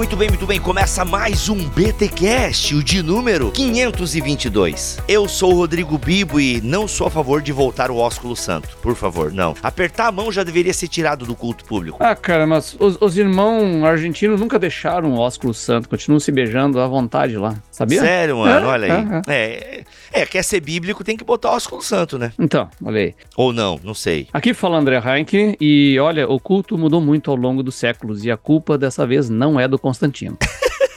Muito bem, muito bem. Começa mais um BTcast, o de número 522. Eu sou o Rodrigo Bibo e não sou a favor de voltar o ósculo santo. Por favor, não. Apertar a mão já deveria ser tirado do culto público. Ah, cara, mas os, os irmãos argentinos nunca deixaram o ósculo santo, continuam se beijando à vontade lá, sabia? Sério, mano, É, olha aí. é, É, é, quer ser bíblico, tem que botar ósculo santo, né? Então, olha aí. Ou não, não sei. Aqui fala André Heinck e olha, o culto mudou muito ao longo dos séculos e a culpa dessa vez não é do Constantino.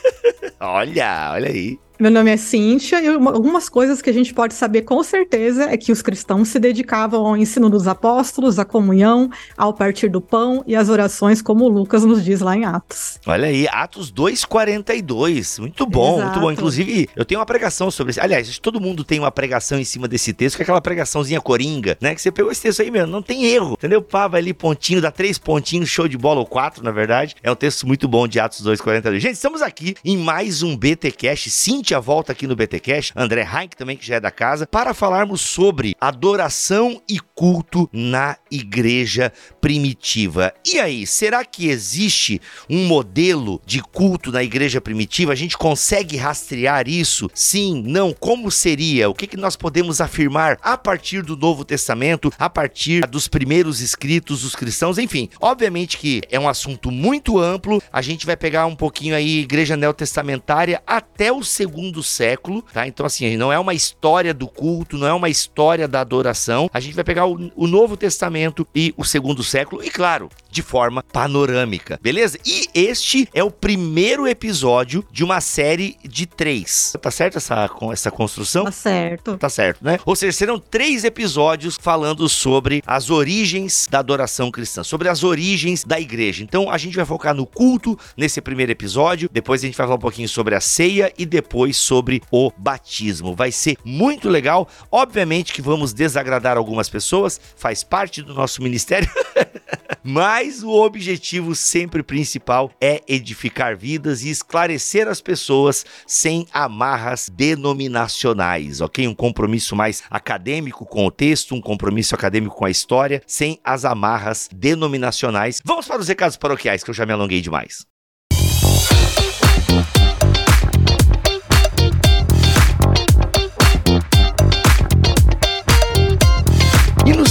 Olha, olha aí. Meu nome é Cíntia e uma- algumas coisas que a gente pode saber com certeza é que os cristãos se dedicavam ao ensino dos apóstolos, à comunhão, ao partir do pão e às orações, como Lucas nos diz lá em Atos. Olha aí, Atos 2,42. Muito bom, muito bom. Exato. Inclusive, eu tenho uma pregação sobre isso. Aliás, todo mundo tem uma pregação em cima desse texto, que é aquela pregaçãozinha coringa, né? Que você pegou esse texto aí mesmo, não tem erro, entendeu? Pá, vai ali pontinho, dá três pontinhos, show de bola, ou quatro, na verdade. É um texto muito bom de Atos 2,42. Gente, estamos aqui em mais um BTcast. Cíntia volta aqui no BTcast, André Heinck também, que já é da casa, para falarmos sobre adoração e culto na igreja primitiva. E aí, será que existe um modelo de culto na igreja primitiva? A gente consegue rastrear isso? Sim, não? Como seria? O que, que nós podemos afirmar a partir do Novo Testamento, a partir dos primeiros escritos dos cristãos? Enfim, obviamente que é um assunto muito amplo. A gente vai pegar um pouquinho aí igreja neotestamentária até o segundo século, tá? Então, assim, não é uma história do culto, não é uma história da adoração. A gente vai pegar o, o Novo Testamento e o segundo século, e claro, de forma panorâmica, beleza? E este é o primeiro episódio de uma série de três. Tá certo essa, com essa construção? Tá certo. Tá certo, né? Ou seja, serão três episódios falando sobre as origens da adoração cristã, sobre as origens da igreja. Então a gente vai focar no culto nesse primeiro episódio, depois a gente vai falar um pouquinho sobre a ceia e depois sobre o batismo. Vai ser muito legal. Obviamente que vamos desagradar algumas pessoas, faz parte do nosso ministério. Mas o objetivo sempre principal é edificar vidas e esclarecer as pessoas sem amarras denominacionais, ok? Um compromisso mais acadêmico com o texto, um compromisso acadêmico com a história, sem as amarras denominacionais. Vamos para os recados paroquiais, que eu já me alonguei demais.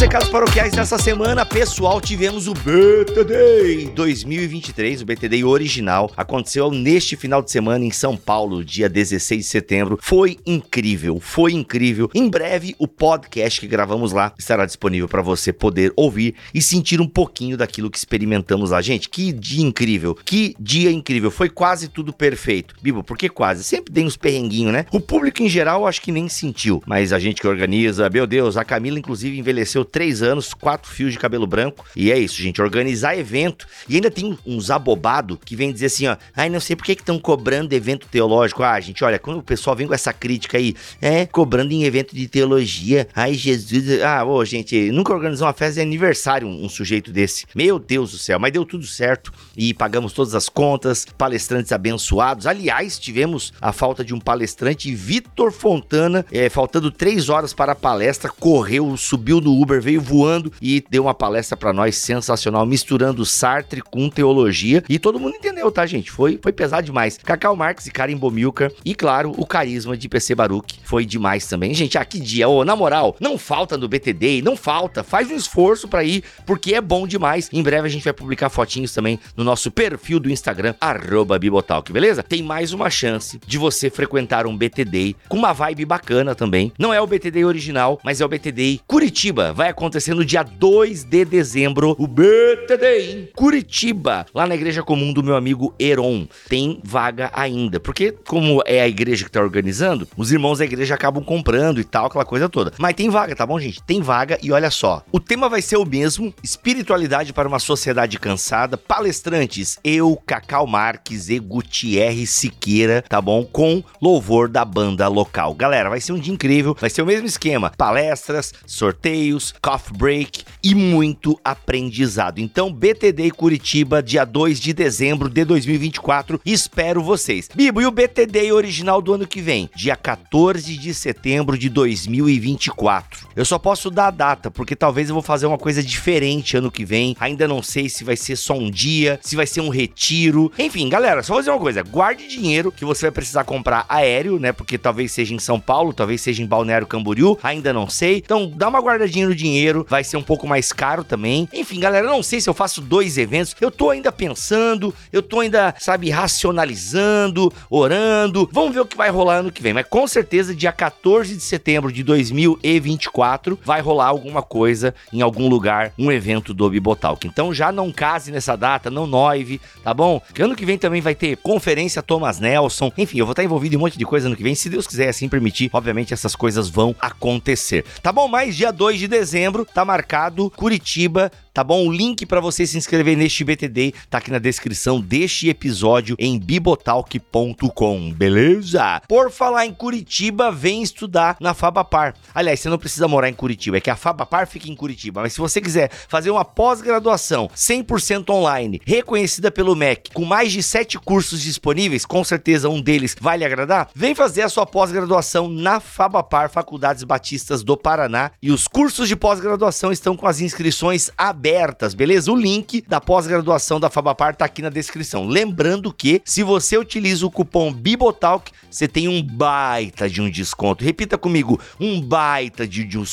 Recados paroquiais dessa semana, pessoal, tivemos o BTD 2023, o BTD original. Aconteceu neste final de semana em São Paulo, dia 16 de setembro. Foi incrível, foi incrível. Em breve, o podcast que gravamos lá estará disponível para você poder ouvir e sentir um pouquinho daquilo que experimentamos lá. Gente, que dia incrível, que dia incrível. Foi quase tudo perfeito. Bibo, por que quase? Sempre tem uns perrenguinhos, né? O público em geral acho que nem sentiu, mas a gente que organiza, meu Deus, a Camila inclusive envelheceu três anos, quatro fios de cabelo branco. E é isso, gente. Organizar evento. E ainda tem uns abobados que vem dizer assim, ó. Ai, não sei por que estão cobrando evento teológico. Ah, gente, olha, quando o pessoal vem com essa crítica aí, é, cobrando em evento de teologia. Ai, Jesus. Ah, ô, gente, nunca organizou uma festa de aniversário um, um sujeito desse. Meu Deus do céu, mas deu tudo certo. E pagamos todas as contas, palestrantes abençoados. Aliás, tivemos a falta de um palestrante, Vitor Fontana, é, faltando três horas para a palestra, correu, subiu no Uber, veio voando e deu uma palestra para nós sensacional, misturando Sartre com teologia. E todo mundo entendeu, tá, gente? Foi, foi pesado demais. Cacau Marques e Karim Bomilcar. E claro, o carisma de PC Baruch foi demais também. Gente, ah, que dia. Ô, na moral, não falta no BTD, não falta. Faz um esforço para ir, porque é bom demais. Em breve a gente vai publicar fotinhos também no nosso perfil do Instagram, arroba Bibotalk, beleza? Tem mais uma chance de você frequentar um BTD com uma vibe bacana também. Não é o BTD original, mas é o BTD Curitiba. Vai acontecer no dia 2 de dezembro, o BTD em Curitiba, lá na igreja comum do meu amigo Heron. Tem vaga ainda, porque como é a igreja que tá organizando, os irmãos da igreja acabam comprando e tal, aquela coisa toda. Mas tem vaga, tá bom, gente? Tem vaga e olha só. O tema vai ser o mesmo: espiritualidade para uma sociedade cansada. Palestrantes, eu, Cacau Marques e Gutierrez Siqueira, tá bom? Com louvor da banda local. Galera, vai ser um dia incrível, vai ser o mesmo esquema: palestras, sorteios, coffee break e muito aprendizado. Então, BTD Curitiba, dia 2 de dezembro de 2024, espero vocês. Bibo, e o BTD original do ano que vem? Dia 14 de setembro de 2024. Eu só posso dar a data, porque talvez eu vou fazer uma coisa diferente ano que vem. Ainda não sei se vai ser só um dia, se vai ser um retiro. Enfim, galera, só vou dizer uma coisa: guarde dinheiro que você vai precisar comprar aéreo, né? Porque talvez seja em São Paulo, talvez seja em Balneário Camboriú, ainda não sei. Então, dá uma guardadinha no dinheiro, vai ser um pouco mais caro também. Enfim, galera, não sei se eu faço dois eventos. Eu tô ainda pensando, eu tô ainda, sabe, racionalizando, orando. Vamos ver o que vai rolar ano que vem. Mas com certeza, dia 14 de setembro de 2024, vai rolar alguma coisa em algum lugar, um evento do Bibotalk. Então já não case nessa data, não noive, tá bom? Ano que vem também vai ter conferência Thomas Nelson. Enfim, eu vou estar envolvido em um monte de coisa ano que vem. Se Deus quiser assim permitir, obviamente essas coisas vão acontecer. Tá bom? Mas dia 2 de dezembro tá marcado Curitiba tá bom? O link para você se inscrever neste BTD tá aqui na descrição deste episódio em bibotalk.com, beleza? Por falar em Curitiba, vem estudar na Fabapar. Aliás, você não precisa morar em Curitiba, é que a Fabapar fica em Curitiba, mas se você quiser fazer uma pós-graduação 100% online, reconhecida pelo MEC, com mais de 7 cursos disponíveis, com certeza um deles vai lhe agradar, vem fazer a sua pós-graduação na Fabapar, Faculdades Batistas do Paraná, e os cursos de pós-graduação estão com as inscrições abertas abertas, beleza? O link da pós-graduação da Fabapar tá aqui na descrição. Lembrando que se você utiliza o cupom Bibotalk, você tem um baita de um desconto. Repita comigo, um baita de, de um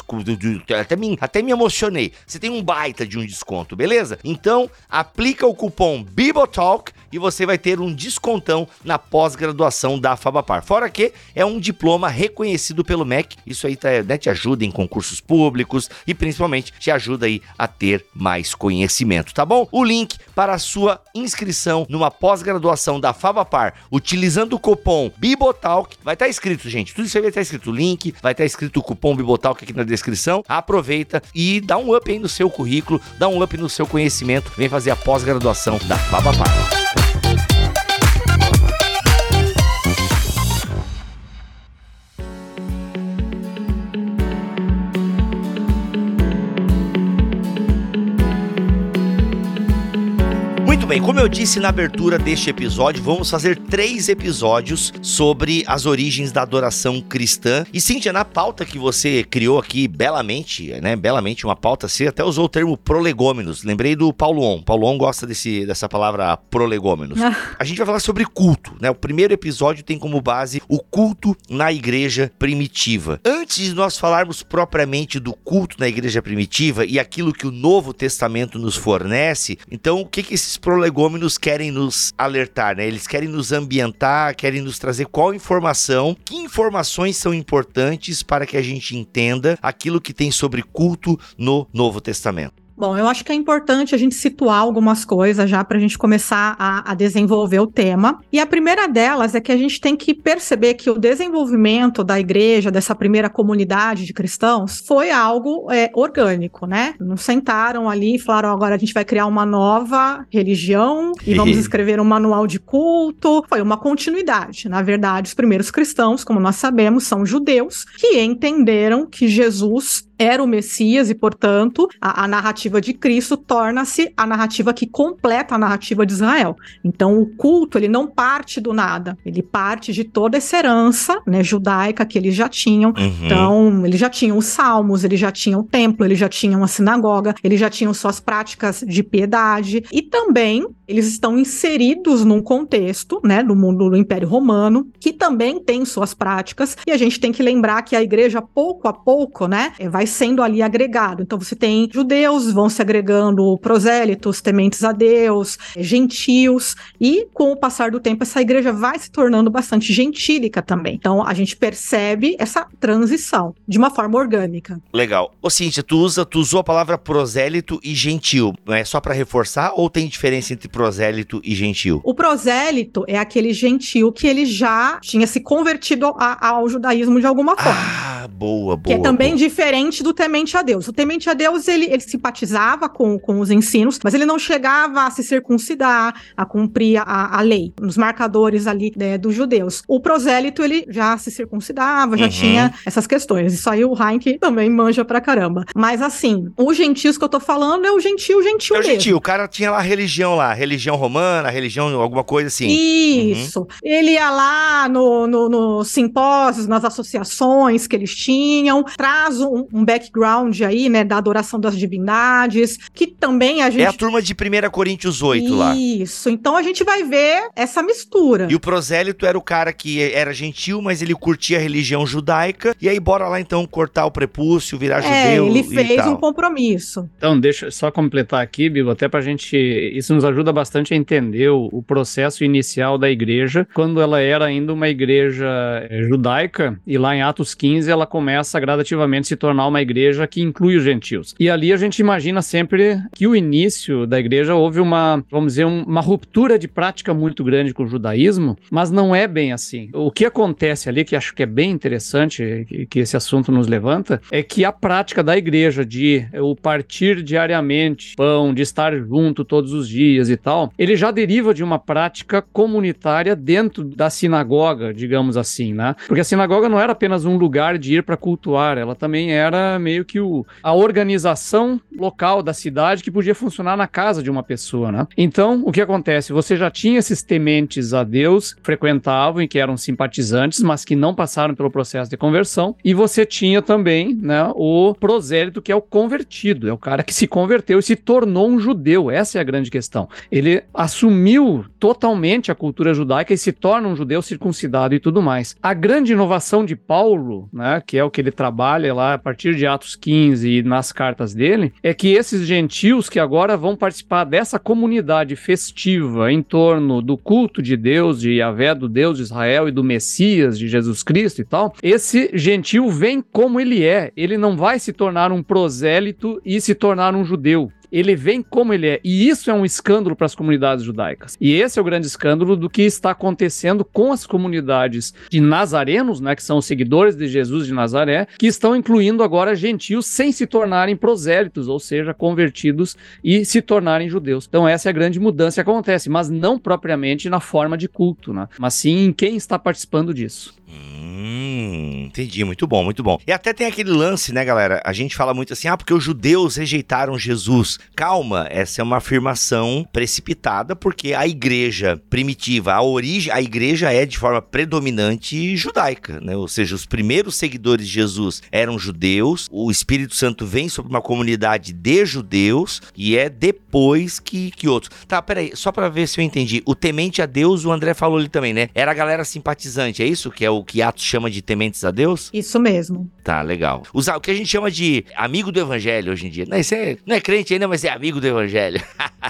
até me, até me emocionei. Você tem um baita de um desconto, beleza? Então, aplica o cupom Bibotalk e você vai ter um descontão na pós-graduação da Fabapar. Fora que é um diploma reconhecido pelo MEC. Isso aí tá, né, te ajuda em concursos públicos e principalmente te ajuda aí a ter mais conhecimento, tá bom? O link para a sua inscrição numa pós-graduação da Fabapar, utilizando o cupom Bibotalk, vai estar tá escrito, gente. Tudo isso aí vai estar tá escrito o link, vai estar tá escrito o cupom Bibotalk aqui na descrição. Aproveita e dá um up aí no seu currículo, dá um up no seu conhecimento. Vem fazer a pós-graduação da Fabapar. Bem, como eu disse na abertura deste episódio, vamos fazer três episódios sobre as origens da adoração cristã. E Cíntia, na pauta que você criou aqui belamente, né? Belamente uma pauta, você até usou o termo prolegômenos. Lembrei do Paulo On. Paulo On gosta desse, dessa palavra prolegômenos. Ah. A gente vai falar sobre culto, né? O primeiro episódio tem como base o culto na igreja primitiva. Antes de nós falarmos propriamente do culto na igreja primitiva e aquilo que o Novo Testamento nos fornece, então o que, que esses prolegômenos prolegômenos querem nos alertar, né? Eles querem nos ambientar, querem nos trazer qual informação, que informações são importantes para que a gente entenda aquilo que tem sobre culto no Novo Testamento. Bom, eu acho que é importante a gente situar algumas coisas já para a gente começar a, a, desenvolver o tema. E a primeira delas é que a gente tem que perceber que o desenvolvimento da igreja, dessa primeira comunidade de cristãos, foi algo é, orgânico, né? Não sentaram ali e falaram: agora a gente vai criar uma nova religião e vamos escrever um manual de culto. Foi uma continuidade. Na verdade, os primeiros cristãos, como nós sabemos, são judeus que entenderam que Jesus era o Messias e, portanto, a, a narrativa de Cristo torna-se a narrativa que completa a narrativa de Israel. Então, o culto ele não parte do nada, ele parte de toda essa herança, né, judaica que eles já tinham. Uhum. Então, eles já tinham os salmos, eles já tinham o templo, eles já tinham a sinagoga, eles já tinham suas práticas de piedade e também eles estão inseridos num contexto, né, no mundo do Império Romano, que também tem suas práticas, e a gente tem que lembrar que a igreja pouco a pouco, né, vai sendo ali agregado. Então você tem judeus, vão se agregando prosélitos, tementes a Deus, gentios, e com o passar do tempo essa igreja vai se tornando bastante gentílica também. Então a gente percebe essa transição de uma forma orgânica. Legal. Ô Cíntia, tu, usa, tu usou a palavra prosélito e gentil, não é só para reforçar ou tem diferença entre prosélito e gentil? O prosélito é aquele gentil que ele já tinha se convertido a, ao judaísmo de alguma forma. Ah, boa, boa. Que é também boa. diferente do temente a Deus. O temente a Deus, ele, ele simpatizava com, com os ensinos, mas ele não chegava a se circuncidar, a cumprir a, a lei, nos marcadores ali né, dos judeus. O prosélito, ele já se circuncidava, já Uhum. tinha essas questões. Isso aí o Heinck também manja pra caramba. Mas assim, os gentios que eu tô falando é o gentil, gentil É o mesmo. gentil, o cara tinha lá a religião lá, religião romana, religião alguma coisa assim. Isso. Ele ia lá no, no, nos simpósios, nas associações que eles tinham, traz um, um background aí, né, da adoração das divindades, que também a gente. É a turma de 1 Coríntios 8 lá. Isso. Então a gente vai ver essa mistura. E o prosélito era o cara que era gentil, mas ele curtia a religião judaica. E aí, bora lá então cortar o prepúcio, virar É, judeu. ele e fez tal. um compromisso. Então, deixa eu só completar aqui, Bibo, até pra gente. Isso nos ajuda bastante a entender o, o processo inicial da igreja, quando ela era ainda uma igreja eh, judaica, e lá em Atos 15 ela começa a gradativamente se tornar uma igreja que inclui os gentios. E ali a gente imagina sempre que o início da igreja houve uma, vamos dizer, um- uma ruptura de prática muito grande com o judaísmo, mas não é bem assim. O que acontece ali, que acho que é bem interessante, que, que esse assunto nos levanta, é que a prática da igreja de eh, o partir diariamente pão, de estar junto todos os dias e tal, ele já deriva de uma prática comunitária dentro da sinagoga, digamos assim, né? Porque a sinagoga não era apenas um lugar de ir para cultuar, ela também era meio que o, a organização local da cidade que podia funcionar na casa de uma pessoa, né? Então, o que acontece? Você já tinha esses tementes a Deus, frequentavam e que eram simpatizantes, mas que não passaram pelo processo de conversão, e você tinha também, né, o prosélito, que é o convertido, é o cara que se converteu e se tornou um judeu. Essa é a grande questão. Ele assumiu totalmente a cultura judaica e se torna um judeu circuncidado e tudo mais. A grande inovação de Paulo, né, que é o que ele trabalha lá a partir de Atos 15 e nas cartas dele, é que esses gentios que agora vão participar dessa comunidade festiva em torno do culto de Deus, de Yahvé, do Deus de Israel e do Messias, de Jesus Cristo e tal, esse gentil vem como ele é. Ele não vai se tornar um prosélito e se tornar um judeu ele vem como ele é. E isso é um escândalo para as comunidades judaicas. E esse é o grande escândalo do que está acontecendo com as comunidades de nazarenos, né, que são os seguidores de Jesus de Nazaré, que estão incluindo agora gentios sem se tornarem prosélitos, ou seja, convertidos e se tornarem judeus. Então essa é a grande mudança que acontece, mas não propriamente na forma de culto, né, mas sim em quem está participando disso. Hum, entendi, muito bom, muito bom. E até tem aquele lance, né, galera? A gente fala muito assim, ah, porque os judeus rejeitaram Jesus. Calma, essa é uma afirmação precipitada, porque a igreja primitiva, a origem, a igreja é de forma predominante judaica, né? Ou seja, os primeiros seguidores de Jesus eram judeus, o Espírito Santo vem sobre uma comunidade de judeus e é depois que, que outros. Tá, peraí, só pra ver se eu entendi. O temente a Deus, o André falou ali também, né? Era a galera simpatizante, é isso? Que é o que Atos chama de tementes a Deus? Isso mesmo. Tá, legal. Usar o que a gente chama de amigo do evangelho hoje em dia. Não, isso é, não é crente ainda, mas é amigo do evangelho.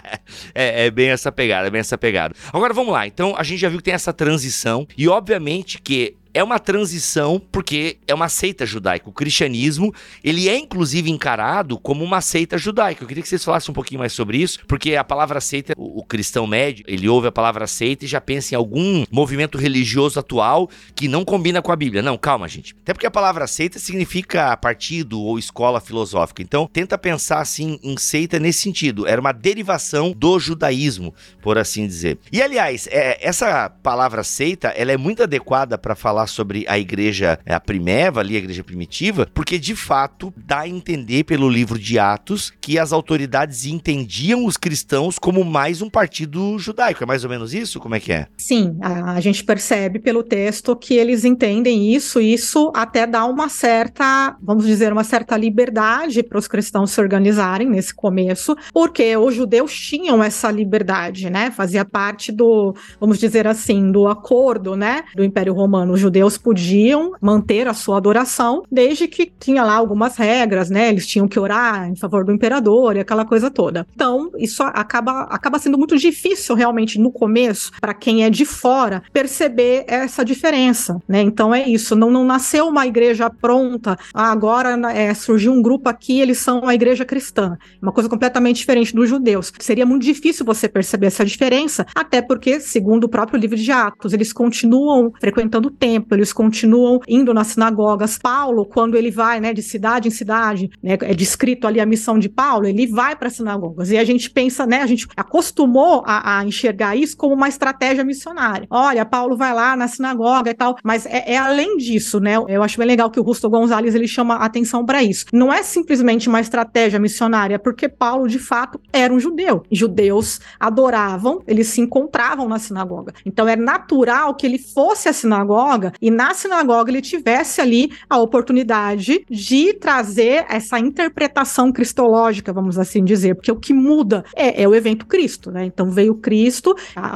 é, é bem essa pegada, é bem essa pegada. Agora vamos lá. Então a gente já viu que tem essa transição e obviamente que é uma transição porque é uma seita judaica. O cristianismo, ele é inclusive encarado como uma seita judaica. Eu queria que vocês falassem um pouquinho mais sobre isso, porque a palavra seita, o, o cristão médio, ele ouve a palavra seita e já pensa em algum movimento religioso atual que não combina com a Bíblia. Não, calma, gente. Até porque a palavra seita significa partido ou escola filosófica. Então, tenta pensar assim em seita nesse sentido. Era uma derivação do judaísmo, por assim dizer. E aliás, é, essa palavra seita, ela é muito adequada para falar sobre a igreja, é, a primeva ali, a igreja primitiva, porque de fato dá a entender pelo livro de Atos que as autoridades entendiam os cristãos como mais um partido judaico. É mais ou menos isso? Como é que é? Sim, a, a gente percebe pelo texto que eles entendem isso, e isso até dá uma certa, vamos dizer, uma certa liberdade para os cristãos se organizarem nesse começo, porque os judeus tinham essa liberdade, né? Fazia parte do, vamos dizer assim, do acordo, né, do Império Romano. Os judeus podiam manter a sua adoração, desde que tinha lá algumas regras, né? Eles tinham que orar em favor do imperador e aquela coisa toda. Então, isso acaba, acaba sendo muito difícil realmente no começo, para quem é de fora, perceber essa diferença, né? Então é isso, não, não nasceu uma igreja pronta, ah, agora é, surgiu um grupo aqui, eles são a igreja cristã. Uma coisa completamente diferente dos judeus. Seria muito difícil você perceber essa diferença, até porque, segundo o próprio livro de Atos, eles continuam frequentando o templo, eles continuam indo nas sinagogas. Paulo, quando ele vai, né, de cidade em cidade, né, é descrito ali a missão de Paulo, ele vai para as sinagogas. E a gente pensa, né, a gente acostumou a, a, enxergar isso como uma estratégia missionária. Olha, Paulo vai lá na sinagoga e tal, mas é, é além disso, né? Eu acho bem legal que o Rusto Gonzalez ele chama atenção para isso. Não é simplesmente uma estratégia missionária, porque Paulo de fato era um judeu. Judeus adoravam, eles se encontravam na sinagoga. Então é natural que ele fosse à sinagoga e na sinagoga ele tivesse ali a oportunidade de trazer essa interpretação cristológica, vamos assim dizer, porque o que muda é, é o evento Cristo, né? Então veio Cristo,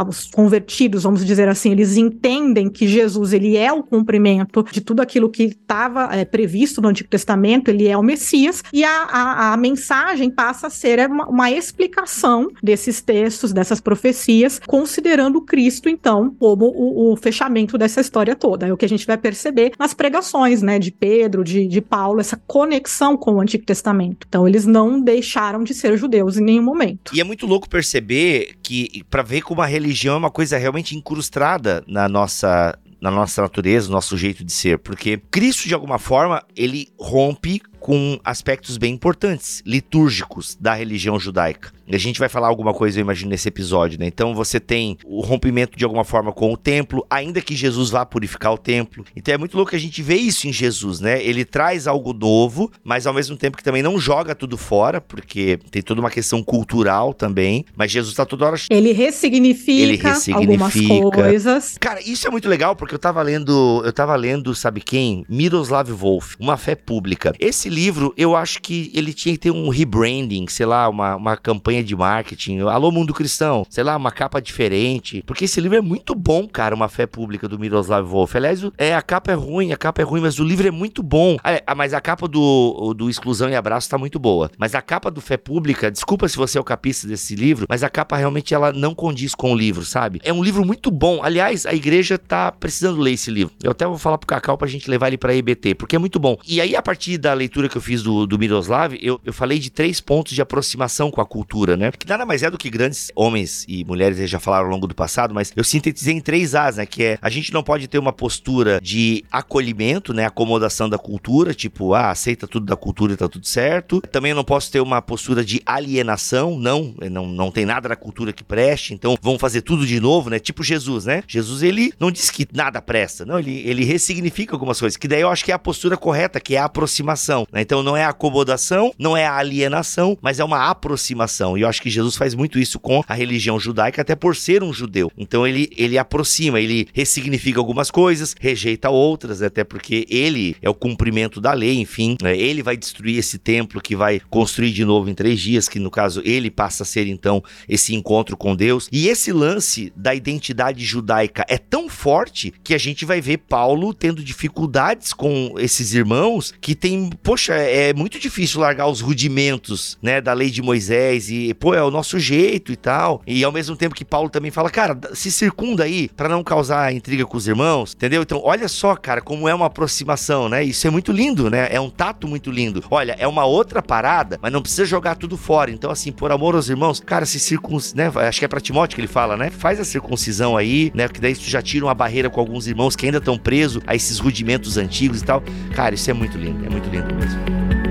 os convertidos, vamos dizer assim, eles entendem que Jesus ele é o cumprimento de tudo aquilo que estava é, previsto no Antigo Testamento, ele é o Messias, e a, a, a mensagem passa a ser uma, uma explicação desses textos, dessas profecias, considerando Cristo, então, como o, o, fechamento dessa história toda. É o que a gente vai perceber nas pregações, né, de Pedro, de, de Paulo, essa conexão com o Antigo Testamento. Então, eles não deixaram de ser judeus em nenhum momento. E é muito louco perceber que, para ver como a religião é uma coisa realmente incrustada na nossa na nossa natureza, no nosso jeito de ser, porque Cristo de alguma forma ele rompe com aspectos bem importantes, litúrgicos da religião judaica. A gente vai falar alguma coisa, eu imagino, nesse episódio, né? Então você tem o rompimento de alguma forma com o templo, ainda que Jesus vá purificar o templo. Então é muito louco que a gente vê isso em Jesus, né? Ele traz algo novo, mas ao mesmo tempo que também não joga tudo fora, porque tem toda uma questão cultural também. Mas Jesus está toda hora. Ele ressignifica, Ele ressignifica algumas coisas. Cara, isso é muito legal, porque eu tava lendo, eu tava lendo, sabe quem? Miroslav Wolf, Uma Fé Pública. Esse livro, eu acho que ele tinha que ter um rebranding, sei lá, uma, uma campanha de marketing. Alô, mundo cristão, sei lá, uma capa diferente. Porque esse livro é muito bom, cara, Uma Fé Pública do Miroslav Wolf. Aliás, é, a capa é ruim, a capa é ruim, mas o livro é muito bom. Ah, mas a capa do, do Exclusão e Abraço tá muito boa. Mas a capa do Fé Pública, desculpa se você é o capista desse livro, mas a capa realmente ela não condiz com o livro, sabe? É um livro muito bom. Aliás, a igreja tá precisando ler esse livro. Eu até vou falar pro Cacau pra gente levar ele pra EBT, porque é muito bom. E aí, a partir da leitura leitura que eu fiz do, do Miroslav, eu, eu falei de três pontos de aproximação com a cultura, né? Que nada mais é do que grandes homens e mulheres já falaram ao longo do passado, mas eu sintetizei em três As, né? Que é a gente não pode ter uma postura de acolhimento, né? Acomodação da cultura, tipo, ah, aceita tudo da cultura e tá tudo certo. Também não posso ter uma postura de alienação, não, não, não tem nada da cultura que preste, então vamos fazer tudo de novo, né? Tipo Jesus, né? Jesus, ele não diz que nada presta, não, ele, ele ressignifica algumas coisas, que daí eu acho que é a postura correta, que é a aproximação. Né? Então não é acomodação, não é alienação, mas é uma aproximação. E eu acho que Jesus faz muito isso com a religião judaica, até por ser um judeu. Então ele, ele aproxima, ele ressignifica algumas coisas, rejeita outras, até porque ele é o cumprimento da lei, enfim. Né? Ele vai destruir esse templo que vai construir de novo em três dias, que no caso ele passa a ser então esse encontro com Deus. E esse lance da identidade judaica é tão forte que a gente vai ver Paulo tendo dificuldades com esses irmãos que tem, poxa, poxa, é muito difícil largar os rudimentos, né, da lei de Moisés e, pô, é o nosso jeito e tal. E ao mesmo tempo que Paulo também fala, cara, se circunda aí para não causar intriga com os irmãos, entendeu? Então, olha só, cara, como é uma aproximação, né? Isso é muito lindo, né? É um tato muito lindo. Olha, é uma outra parada, mas não precisa jogar tudo fora. Então, assim, por amor aos irmãos, cara, se circuncis, né? Acho que é pra Timóteo que ele fala, né? Faz a circuncisão aí, né? Que daí tu já tira uma barreira com alguns irmãos que ainda estão presos a esses rudimentos antigos e tal. Cara, isso é muito lindo, é muito lindo mesmo.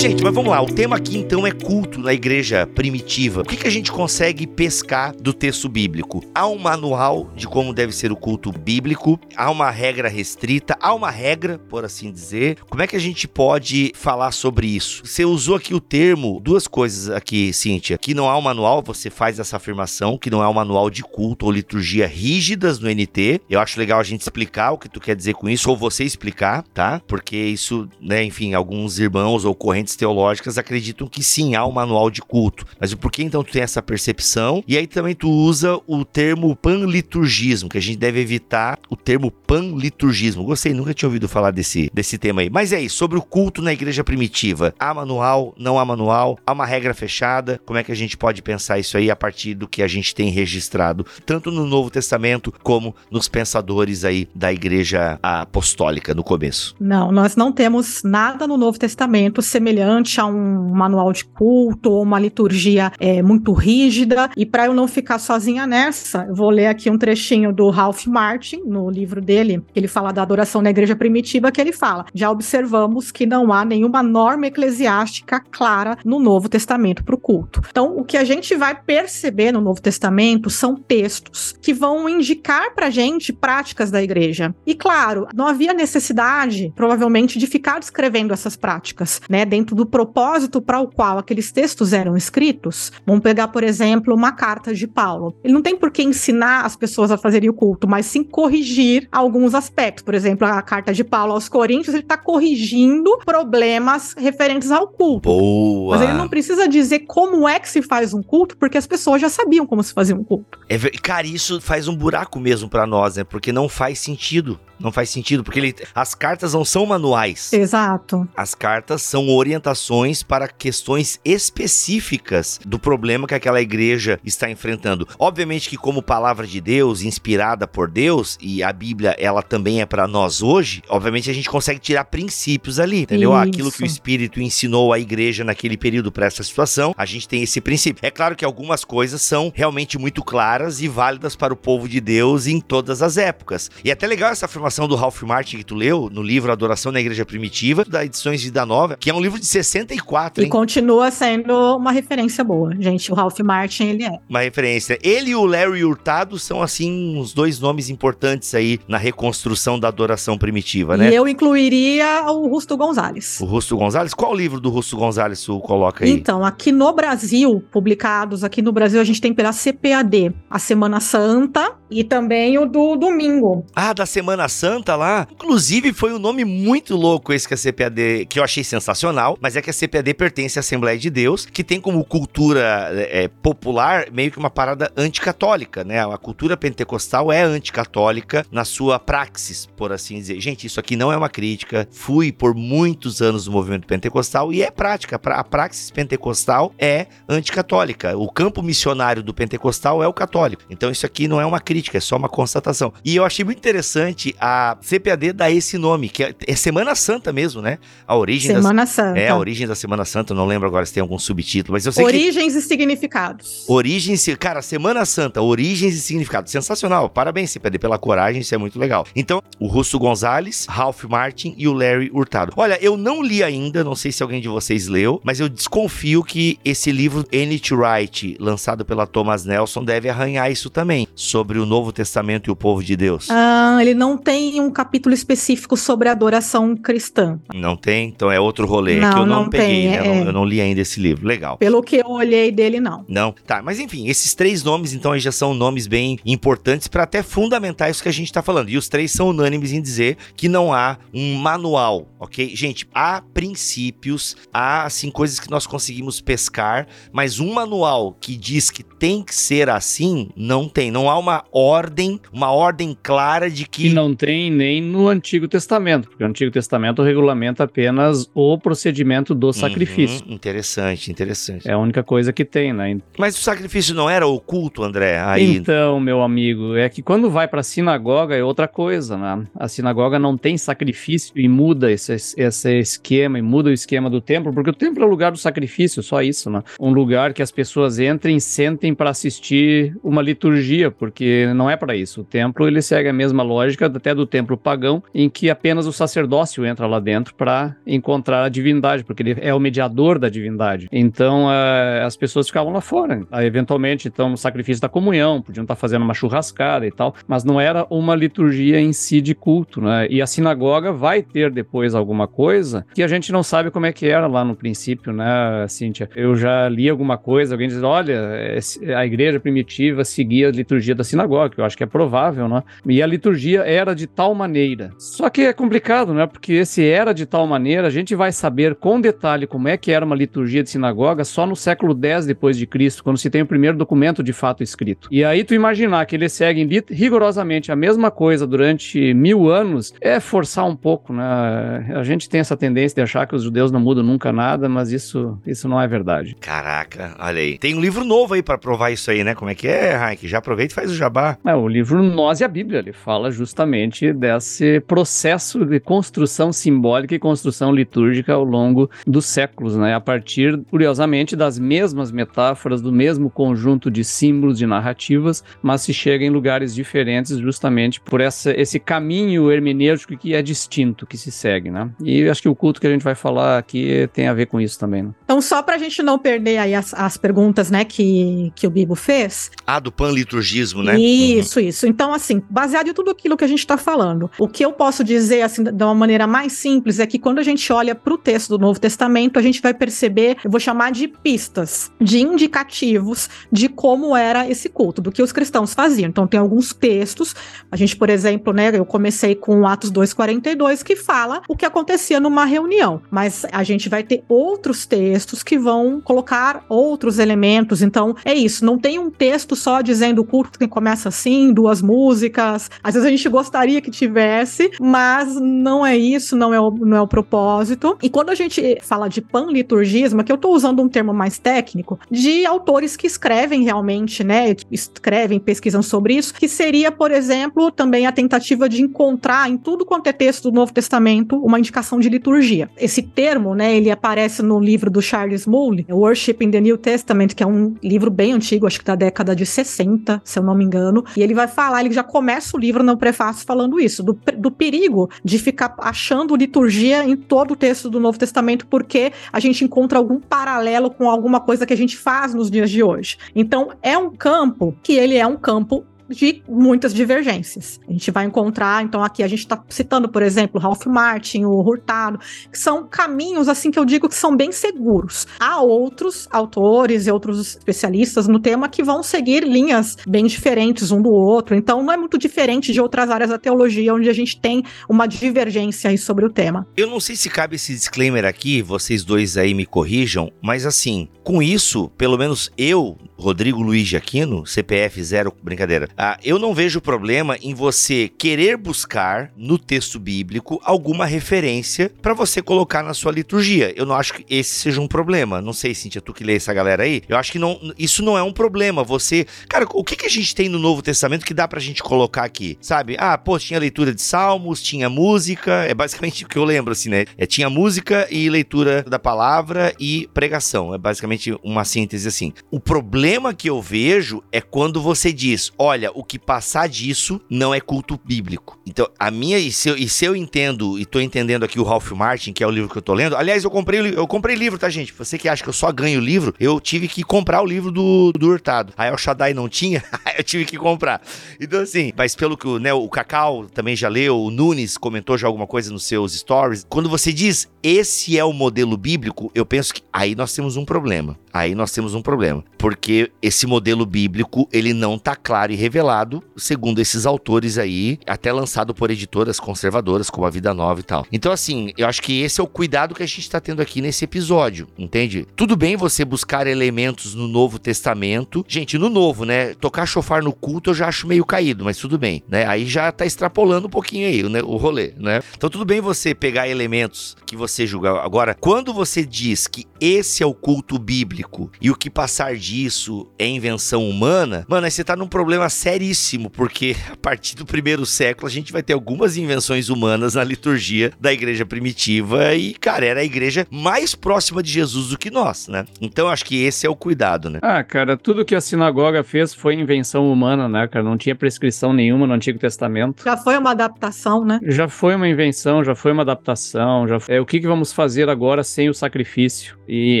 Mas vamos lá. O tema aqui então é culto na igreja primitiva. O que, que a gente consegue pescar do texto bíblico? Há um manual de como deve ser o culto bíblico, há uma regra restrita, há uma regra, por assim dizer. Como é que a gente pode falar sobre isso? Você usou aqui o termo, duas coisas aqui, Cíntia, que não há um manual, você faz essa afirmação, que não é um manual de culto ou liturgia rígidas no NT. Eu acho legal a gente explicar o que tu quer dizer com isso, ou você explicar, tá? Porque isso, né, enfim, alguns irmãos ou correntes teológicas acreditam que sim, há um manual de culto. Mas por que então tu tem essa percepção? E aí também tu usa o termo panliturgismo, que a gente deve evitar o termo panliturgismo. Gostei, nunca tinha ouvido falar desse, desse tema aí. Mas é isso, sobre o culto na igreja primitiva. Há manual, não há manual, há uma regra fechada. Como é que a gente pode pensar isso aí a partir do que a gente tem registrado, tanto no Novo Testamento como nos pensadores aí da igreja apostólica no começo? Não, nós não temos nada no Novo Testamento semelhante a um manual de culto ou uma liturgia é, muito rígida. E para eu não ficar sozinha nessa, eu vou ler aqui um trechinho do Ralph Martin, no livro dele, ele fala da adoração na igreja primitiva, que ele fala: já observamos que não há nenhuma norma eclesiástica clara no Novo Testamento para o culto. Então, o que a gente vai perceber no Novo Testamento são textos que vão indicar para gente práticas da igreja. E claro, não havia necessidade, provavelmente, de ficar descrevendo essas práticas, né, dentro do propósito para o qual aqueles textos eram escritos. Vamos pegar, por exemplo, uma carta de Paulo. Ele não tem por que ensinar as pessoas a fazerem o culto, mas sim corrigir alguns aspectos. Por exemplo, a carta de Paulo aos Coríntios, ele está corrigindo problemas referentes ao culto. Boa! Mas ele não precisa dizer como é que se faz um culto, porque as pessoas já sabiam como se fazia um culto. É, cara, isso faz um buraco mesmo para nós, né? Porque não faz sentido. Não faz sentido, porque ele, as cartas não são manuais. Exato. As cartas são orientações para questões específicas do problema que aquela igreja está enfrentando. Obviamente que como palavra de Deus, inspirada por Deus, e a Bíblia ela também é para nós hoje, obviamente a gente consegue tirar princípios ali, entendeu? Isso. Aquilo que o Espírito ensinou à igreja naquele período para essa situação, a gente tem esse princípio. É claro que algumas coisas são realmente muito claras e válidas para o povo de Deus em todas as épocas. E é até legal essa afirmação do Ralph Martin que tu leu no livro Adoração na Igreja Primitiva, da Edições Vida Nova, que é um livro de 64, E hein? continua sendo uma referência boa, gente. O Ralph Martin, ele é. Uma referência. Ele e o Larry Hurtado são, assim, uns dois nomes importantes aí na reconstrução da adoração primitiva, né? E eu incluiria o Rusto Gonzalez. O Rusto Gonzalez, qual livro do Rusto Gonzalez tu coloca aí? Então, aqui no Brasil, publicados aqui no Brasil, a gente tem pela CPAD, a Semana Santa e também o do domingo. Ah, da Semana Santa lá. Inclusive, foi um nome muito louco esse que a CPAD, que eu achei sensacional, mas é que a CPAD pertence à Assembleia de Deus, que tem como cultura é, popular meio que uma parada anticatólica, né? A cultura pentecostal é anticatólica na sua praxis, por assim dizer. Gente, isso aqui não é uma crítica. Fui por muitos anos no movimento pentecostal e é prática. A praxis pentecostal é anticatólica. O campo missionário do pentecostal é o católico. Então isso aqui não é uma crítica, é só uma constatação. E eu achei muito interessante a CPAD dar esse nome, que é, é Semana Santa mesmo, né? A origem Semana Santa. É, a origem da Semana Santa, não lembro agora se tem algum subtítulo, mas eu sei que Origens e significados. Origens, cara, Semana Santa, origens e significado. Sensacional. Parabéns, CPD, pela coragem, isso é muito legal. Então, o Russo Gonzalez, Ralph Martin e o Larry Hurtado. Olha, eu não li ainda, não sei se alguém de vocês leu, mas eu desconfio que esse livro N.T. Wright, lançado pela Thomas Nelson, deve arranhar isso também, sobre o Novo Testamento e o povo de Deus. Ah, ele não tem um capítulo específico sobre adoração cristã. Não tem? Então é outro rolê. Não, que eu não, não peguei, tem, né? Eu, é. não, eu não li ainda esse livro. Legal. Pelo que eu olhei dele, não. Não, tá, mas enfim, esses três nomes então aí já são nomes bem importantes para até fundamentar isso que a gente tá falando. E os três são unânimes em dizer que não há um manual, ok? Gente, há princípios, há assim coisas que nós conseguimos pescar, mas um manual que diz que tem que ser assim, não tem. Não há uma ordem, uma ordem clara de que E não tem nem no Antigo Testamento, porque o Antigo Testamento regulamenta apenas o procedimento do sacrifício. Uhum, interessante, interessante. É a única coisa que tem, né? Mas o sacrifício não era oculto, André? Aí Então, meu amigo, é que quando vai para a sinagoga é outra coisa, né? A sinagoga não tem sacrifício e muda esse, esse esquema, e muda o esquema do templo, porque o templo é o lugar do sacrifício, só isso, né? Um lugar que as pessoas entrem, sentem para assistir uma liturgia, porque não é para isso. O templo, ele segue a mesma lógica até do templo pagão, em que apenas o sacerdócio entra lá dentro para encontrar a divindade, porque ele é o mediador da divindade. Então uh, as pessoas ficavam lá fora. Uh, eventualmente, então, o sacrifício da comunhão, podiam estar fazendo uma churrascada e tal, mas não era uma liturgia em si de culto, né? E a sinagoga vai ter depois alguma coisa que a gente não sabe como é que era lá no princípio, né, Cíntia? Eu já li alguma coisa, alguém diz, olha, a igreja primitiva seguia a liturgia da sinagoga, que eu acho que é provável, né? E a liturgia era de tal maneira. Só que é complicado, né? Porque esse era de tal maneira, a gente vai saber com detalhe como é que era uma liturgia de sinagoga só no século X depois de Cristo, quando se tem o primeiro documento de fato escrito. E aí tu imaginar que eles seguem rigorosamente a mesma coisa durante mil anos é forçar um pouco, né? A gente tem essa tendência de achar que os judeus não mudam nunca nada, mas isso, isso não é verdade. Caraca, olha aí. Tem um livro novo aí para provar isso aí, né? Como é que é, Raik? Já aproveita e faz o jabá. É, o livro Nós e a Bíblia, ele fala justamente desse processo de construção simbólica e construção litúrgica ao longo dos séculos, né? A partir, curiosamente, das mesmas metáforas, do mesmo conjunto de símbolos, de narrativas, mas se chega em lugares diferentes justamente por essa, esse caminho hermenêutico que é distinto, que se segue, né? E acho que o culto que a gente vai falar aqui tem a ver com isso também, né? Então, só para a gente não perder aí as, as perguntas, né, que, que o Bibo fez. Ah, do panliturgismo, né? Isso, uhum. isso. Então, assim, baseado em tudo aquilo que a gente está falando, o que eu posso dizer, assim, de uma maneira mais simples, é que quando a gente olha para o texto do Novo Testamento, a gente vai perceber, eu vou chamar de pistas, de indicativos de como era esse culto, do que os cristãos faziam. Então, tem alguns textos, a gente, por exemplo, né, eu comecei com Atos 2,42, que fala o que acontecia numa reunião, mas a gente vai ter outros textos que vão colocar outros elementos. Então, é isso, não tem um texto só dizendo o culto que começa assim, duas músicas. Às vezes a gente gostaria que tivesse, mas não é isso, não é o, não é o propósito. E quando a gente fala de panliturgismo, que eu estou usando um termo mais técnico, de autores que escrevem realmente, né, escrevem, pesquisam sobre isso, que seria, por exemplo, também a tentativa de encontrar em tudo quanto é texto do Novo Testamento uma indicação de liturgia. Esse termo, né, ele aparece no livro do Charles Moule, Worship in the New Testament, que é um livro bem antigo, acho que da década de 60, se eu não me engano, e ele vai falar, ele já começa o livro no prefácio falando isso, do, do perigo de ficar achando liturgia em todo o texto do Novo Testamento, porque a gente encontra algum paralelo com alguma coisa que a gente faz nos dias de hoje. Então, é um campo que ele é um campo de muitas divergências. A gente vai encontrar, então aqui a gente está citando, por exemplo, Ralph Martin, o Hurtado, que são caminhos assim que eu digo que são bem seguros. Há outros autores e outros especialistas no tema que vão seguir linhas bem diferentes um do outro, então não é muito diferente de outras áreas da teologia onde a gente tem uma divergência aí sobre o tema. Eu não sei se cabe esse disclaimer aqui, vocês dois aí me corrijam, mas assim, com isso, pelo menos eu, Rodrigo Luiz de Aquino, CPF zero, brincadeira, ah, eu não vejo problema em você querer buscar no texto bíblico alguma referência para você colocar na sua liturgia. Eu não acho que esse seja um problema. Não sei, Cintia, tu que lê essa galera aí. Eu acho que não, isso não é um problema. Você. Cara, o que, que a gente tem no Novo Testamento que dá pra gente colocar aqui? Sabe? Ah, pô, tinha leitura de salmos, tinha música. É basicamente o que eu lembro, assim, né? É, tinha música e leitura da palavra e pregação. É basicamente uma síntese assim. O problema que eu vejo é quando você diz: olha, olha, o que passar disso não é culto bíblico. Então, a minha, e se eu, e se eu entendo, e tô entendendo aqui o Ralph Martin, que é o livro que eu tô lendo, aliás, eu comprei, eu comprei livro, tá, gente? Você que acha que eu só ganho livro, eu tive que comprar o livro do, do Hurtado. Aí o Shaddai não tinha, eu tive que comprar. Então, assim, mas pelo que né, o Cacau também já leu, o Nunes comentou já alguma coisa nos seus stories, quando você diz esse é o modelo bíblico, eu penso que aí nós temos um problema. Aí nós temos um problema, porque esse modelo bíblico, ele não tá claro e revelado revelado, segundo esses autores aí, até lançado por editoras conservadoras, como a Vida Nova e tal. Então, assim, eu acho que esse é o cuidado que a gente tá tendo aqui nesse episódio, entende? Tudo bem você buscar elementos no Novo Testamento. Gente, no Novo, né? Tocar chofar no culto eu já acho meio caído, mas tudo bem, né? Aí já tá extrapolando um pouquinho aí né? o rolê, né? Então, tudo bem você pegar elementos que você julga. Agora, quando você diz que esse é o culto bíblico e o que passar disso é invenção humana, mano, aí você tá num problema sério seríssimo, porque a partir do primeiro século a gente vai ter algumas invenções humanas na liturgia da igreja primitiva e, cara, era a igreja mais próxima de Jesus do que nós, né? Então acho que esse é o cuidado, né? Ah, cara, tudo que a sinagoga fez foi invenção humana, né, cara? Não tinha prescrição nenhuma no Antigo Testamento. Já foi uma adaptação, né? Já foi uma invenção, já foi uma adaptação. Já. É o que, que vamos fazer agora sem o sacrifício? E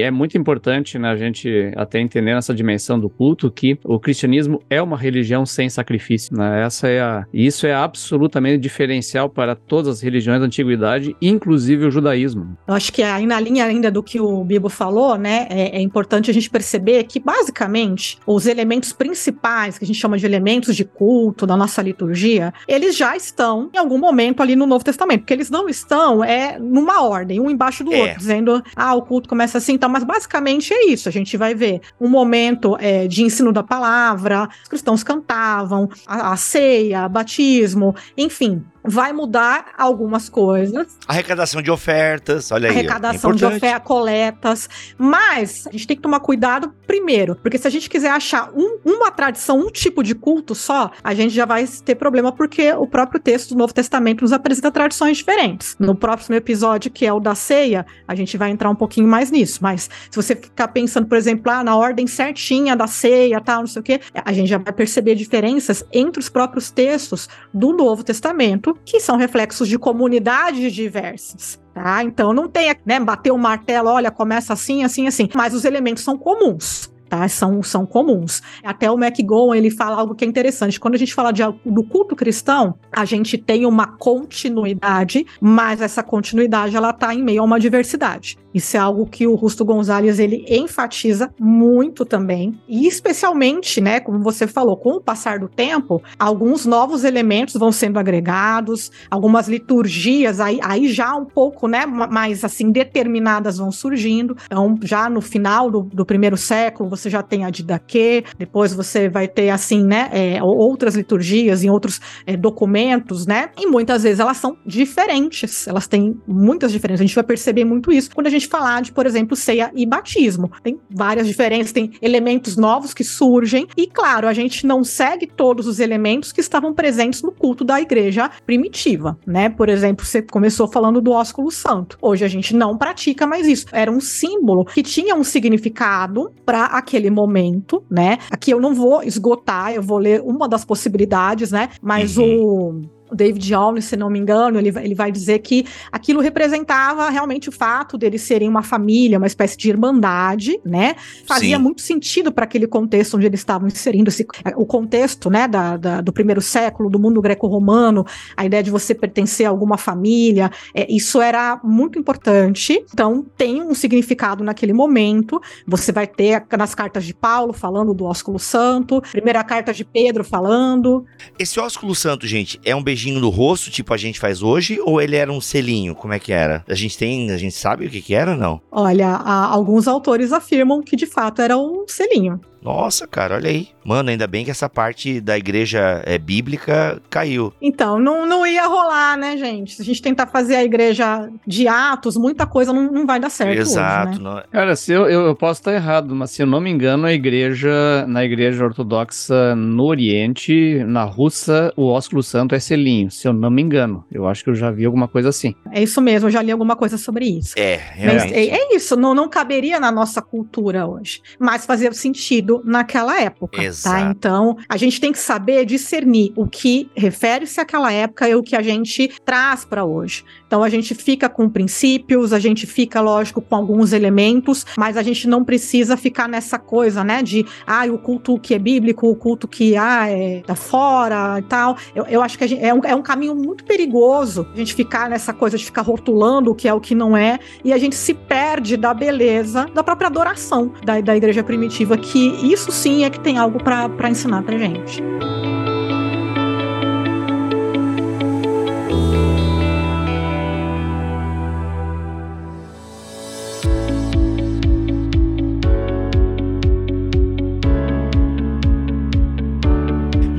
é muito importante, né, a gente até entender nessa dimensão do culto que o cristianismo é uma religião sem sacrifício. Né? Essa é a... Isso é absolutamente diferencial para todas as religiões da antiguidade, inclusive o judaísmo. Eu acho que aí na linha ainda do que o Bibo falou, né, é, é importante a gente perceber que basicamente os elementos principais que a gente chama de elementos de culto da nossa liturgia, eles já estão em algum momento ali no Novo Testamento, porque eles não estão é numa ordem, um embaixo do é. outro, dizendo ah o culto começa assim, então, mas basicamente é isso. A gente vai ver um momento é, de ensino da palavra, os cristãos cantavam, a, a ceia, batismo, enfim, vai mudar algumas coisas. Arrecadação de ofertas, olha aí. Arrecadação é de ofertas, coletas. Mas a gente tem que tomar cuidado primeiro, porque se a gente quiser achar um, uma tradição, um tipo de culto só, a gente já vai ter problema, porque o próprio texto do Novo Testamento nos apresenta tradições diferentes. No próximo episódio, que é o da ceia, a gente vai entrar um pouquinho mais nisso. Mas se você ficar pensando, por exemplo, ah, na ordem certinha da ceia, tal, não sei o quê, a gente já vai perceber diferenças entre os próprios textos do Novo Testamento que são reflexos de comunidades diversas. Tá? Então não tem, né, bater o martelo, olha, começa assim, assim, assim, mas os elementos são comuns tá? São, são comuns. Até o McGowan, ele fala algo que é interessante. Quando a gente fala de, do culto cristão, a gente tem uma continuidade, mas essa continuidade, ela tá em meio a uma diversidade. Isso é algo que o Rusto Gonzalez ele enfatiza muito também, e especialmente, né, como você falou, com o passar do tempo, alguns novos elementos vão sendo agregados, algumas liturgias aí, aí já um pouco, né, mais assim determinadas vão surgindo. Então, já no final do, do primeiro século, você já tem a Didaquê, depois você vai ter assim, né, é, outras liturgias em outros é, documentos, né? E muitas vezes elas são diferentes, elas têm muitas diferenças. A gente vai perceber muito isso quando a gente falar de, por exemplo, ceia e batismo. Tem várias diferenças, tem elementos novos que surgem, e claro, a gente não segue todos os elementos que estavam presentes no culto da igreja primitiva, né? Por exemplo, você começou falando do ósculo santo. Hoje a gente não pratica mais isso. Era um símbolo que tinha um significado para aquele momento, né? Aqui eu não vou esgotar, eu vou ler uma das possibilidades, né? Mas uhum. o o David Allen, se não me engano, ele, ele vai dizer que aquilo representava realmente o fato deles serem uma família, uma espécie de irmandade, né? Fazia Sim. muito sentido para aquele contexto onde eles estavam inserindo esse, o contexto, né, da, da do primeiro século, do mundo greco-romano, a ideia de você pertencer a alguma família, é, isso era muito importante. Então, tem um significado naquele momento. Você vai ter nas cartas de Paulo falando do ósculo santo, primeira carta de Pedro falando. Esse ósculo santo, gente, é um beijinho beijinho no rosto, tipo a gente faz hoje, ou ele era um selinho? Como é que era? A gente tem, a gente sabe o que que era não? Olha, alguns autores afirmam que de fato era um selinho. Nossa, cara, olha aí. Mano, ainda bem que essa parte da igreja é, bíblica caiu. Então, não, não ia rolar, né, gente? Se a gente tentar fazer a igreja de atos, muita coisa não, não vai dar certo. Exato. Hoje, né? não... É. Cara, se eu, eu, eu, posso estar errado, mas se eu não me engano, a igreja, na igreja ortodoxa no Oriente, na Rússia, o ósculo santo é selinho. Se eu não me engano. Eu acho que eu já vi alguma coisa assim. É isso mesmo, eu já li alguma coisa sobre isso. É, realmente. Mas é, é isso, não, não caberia na nossa cultura hoje. Mas fazia sentido naquela época, tá? Exato. tá? Então, a gente tem que saber discernir o que refere-se àquela época e o que a gente traz para hoje. Então, a gente fica com princípios, a gente fica, lógico, com alguns elementos, mas a gente não precisa ficar nessa coisa, né, de, ah, o culto que é bíblico, o culto que, ah, é da fora e tal. Eu, eu acho que gente, é, um, é um caminho muito perigoso a gente ficar nessa coisa de ficar rotulando o que é o que não é, e a gente se perde da beleza da própria adoração da, da igreja primitiva, que isso sim é que tem algo para ensinar pra gente.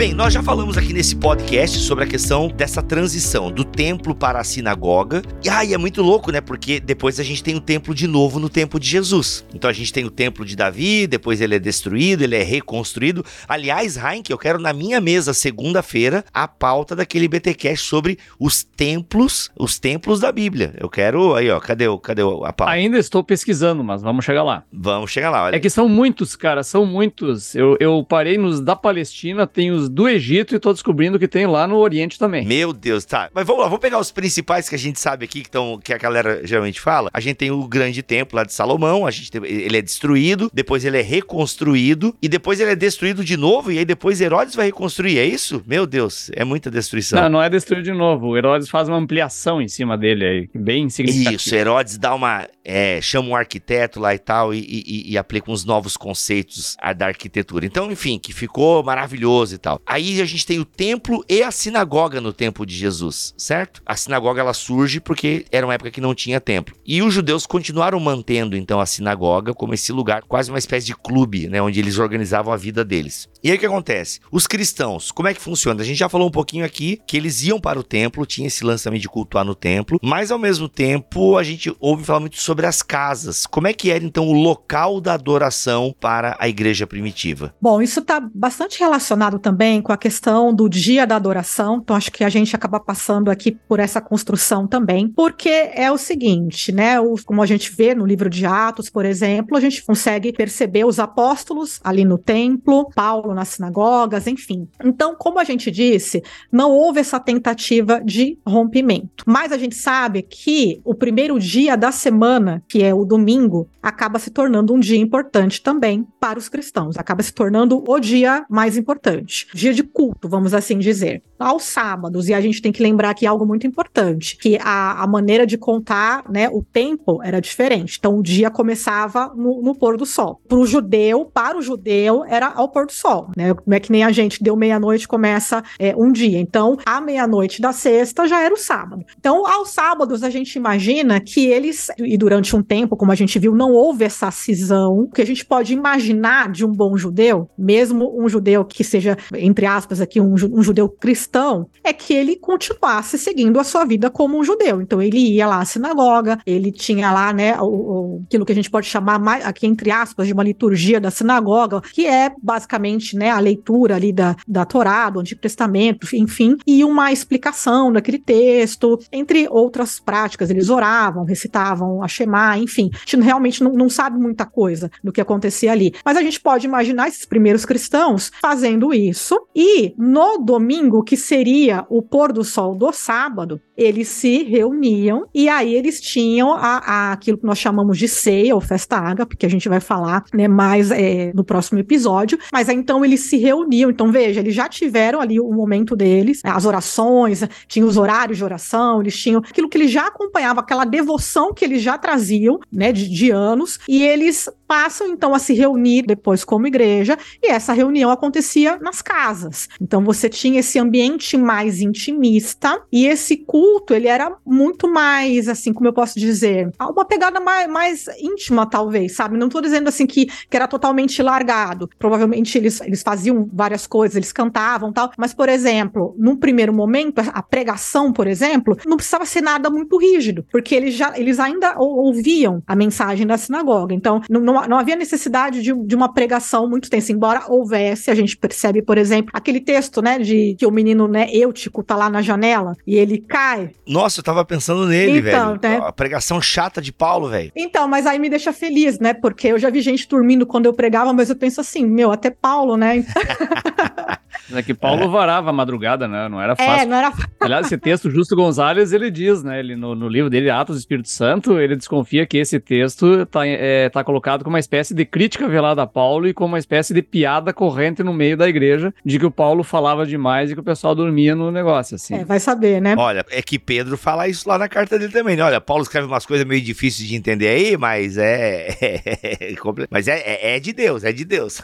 Bem, nós já falamos aqui nesse podcast sobre a questão dessa transição do templo para a sinagoga. E ai, é muito louco, né? Porque depois a gente tem o templo de novo no tempo de Jesus. Então a gente tem o templo de Davi, depois ele é destruído, ele é reconstruído. Aliás, Heinck, eu quero na minha mesa segunda-feira a pauta daquele BTcast sobre os templos, os templos da Bíblia. Eu quero aí, ó, cadê cadê a pauta? Ainda estou pesquisando, mas vamos chegar lá. Vamos chegar lá, olha. É que são muitos, cara, são muitos. Eu, eu parei nos da Palestina, tem os do Egito e tô descobrindo que tem lá no Oriente também. Meu Deus, tá. Mas vamos lá, vamos pegar os principais que a gente sabe aqui, que, tão, que a galera geralmente fala. A gente tem o grande templo lá de Salomão, a gente tem, ele é destruído, depois ele é reconstruído, e depois ele é destruído de novo, e aí depois Herodes vai reconstruir, é isso? Meu Deus, é muita destruição. Não, não é destruído de novo. O Herodes faz uma ampliação em cima dele aí, bem significativa. Isso, Herodes dá uma. É, chama um arquiteto lá e tal, e, e, e aplica uns novos conceitos da arquitetura. Então, enfim, que ficou maravilhoso e tal. Aí a gente tem o templo e a sinagoga no tempo de Jesus, certo? A sinagoga ela surge porque era uma época que não tinha templo. E os judeus continuaram mantendo então a sinagoga como esse lugar, quase uma espécie de clube, né, onde eles organizavam a vida deles. E aí o que acontece? Os cristãos, como é que funciona? A gente já falou um pouquinho aqui que eles iam para o templo, tinha esse lançamento de cultuar no templo, mas ao mesmo tempo a gente ouve falar muito sobre as casas. Como é que era então o local da adoração para a igreja primitiva? Bom, isso está bastante relacionado também com a questão do dia da adoração, então acho que a gente acaba passando aqui por essa construção também, porque é o seguinte, né? Como a gente vê no livro de Atos, por exemplo, a gente consegue perceber os apóstolos ali no templo, Paulo nas sinagogas, enfim. Então, como a gente disse, não houve essa tentativa de rompimento. Mas a gente sabe que o primeiro dia da semana, que é o domingo, acaba se tornando um dia importante também para os cristãos, acaba se tornando o dia mais importante, dia de culto, vamos assim dizer. Aos sábados, e a gente tem que lembrar aqui algo muito importante, que a, a maneira de contar, né, o tempo era diferente. Então, o dia começava no, no pôr do sol. Para o judeu, para o judeu, era ao pôr do sol, né? Não é que nem a gente deu meia-noite começa é, um dia. Então, a meia-noite da sexta já era o sábado. Então, aos sábados, a gente imagina que eles, e durante um tempo, como a gente viu, não houve essa cisão, que a gente pode imaginar de um bom judeu, mesmo um judeu que seja, entre aspas, aqui, um, um judeu cristão, é que ele continuasse seguindo a sua vida como um judeu. Então, ele ia lá à sinagoga, ele tinha lá, né, o, o, aquilo que a gente pode chamar, mais, aqui entre aspas, de uma liturgia da sinagoga, que é basicamente, né, a leitura ali da, da Torá, do Antigo Testamento, enfim, e uma explicação daquele texto, entre outras práticas. Eles oravam, recitavam a Shema, enfim. A gente realmente não, não sabe muita coisa do que acontecia ali. Mas a gente pode imaginar esses primeiros cristãos fazendo isso, e no domingo, que seria o pôr do sol do sábado, eles se reuniam e aí eles tinham a, a, aquilo que nós chamamos de ceia ou festa ágape, que a gente vai falar né, mais é, no próximo episódio. Mas aí, então eles se reuniam. Então veja, eles já tiveram ali o momento deles, as orações, tinham os horários de oração, eles tinham aquilo que eles já acompanhavam, aquela devoção que eles já traziam, né, de, de anos, e eles passam então a se reunir depois como igreja, e essa reunião acontecia nas casas. Então você tinha esse ambiente mais intimista e esse culto, ele era muito mais, assim, como eu posso dizer, uma pegada mais, mais íntima, talvez, sabe? Não estou dizendo assim que, que era totalmente largado. Provavelmente eles, eles faziam várias coisas, eles cantavam tal, mas, por exemplo, num primeiro momento, a pregação, por exemplo, não precisava ser nada muito rígido, porque eles já eles ainda ouviam a mensagem da sinagoga. Então, não, não, não havia necessidade de, de uma pregação muito tensa, embora houvesse, a gente percebe, por exemplo, aquele texto, né, de que o menino, né, Eutico tá lá na janela e ele cai. Nossa, eu tava pensando nele, então, velho. Né? A pregação chata de Paulo, velho. Então, mas aí me deixa feliz, né? Porque eu já vi gente dormindo quando eu pregava, mas eu penso assim, meu, até Paulo, né? É que Paulo é. varava a madrugada, né? Não era é, fácil. É, não era fácil. Aliás, esse texto, Justo Gonzalez, ele diz, né? Ele, no, no livro dele, Atos do Espírito Santo, ele desconfia que esse texto tá, é, tá colocado como uma espécie de crítica velada a Paulo e como uma espécie de piada corrente no meio da igreja de que o Paulo falava demais e que o pessoal dormia no negócio, assim. É, vai saber, né? Olha, é que Pedro fala isso lá na carta dele também, né? Olha, Paulo escreve umas coisas meio difíceis de entender aí, mas é. mas é, é, é de Deus, é de Deus.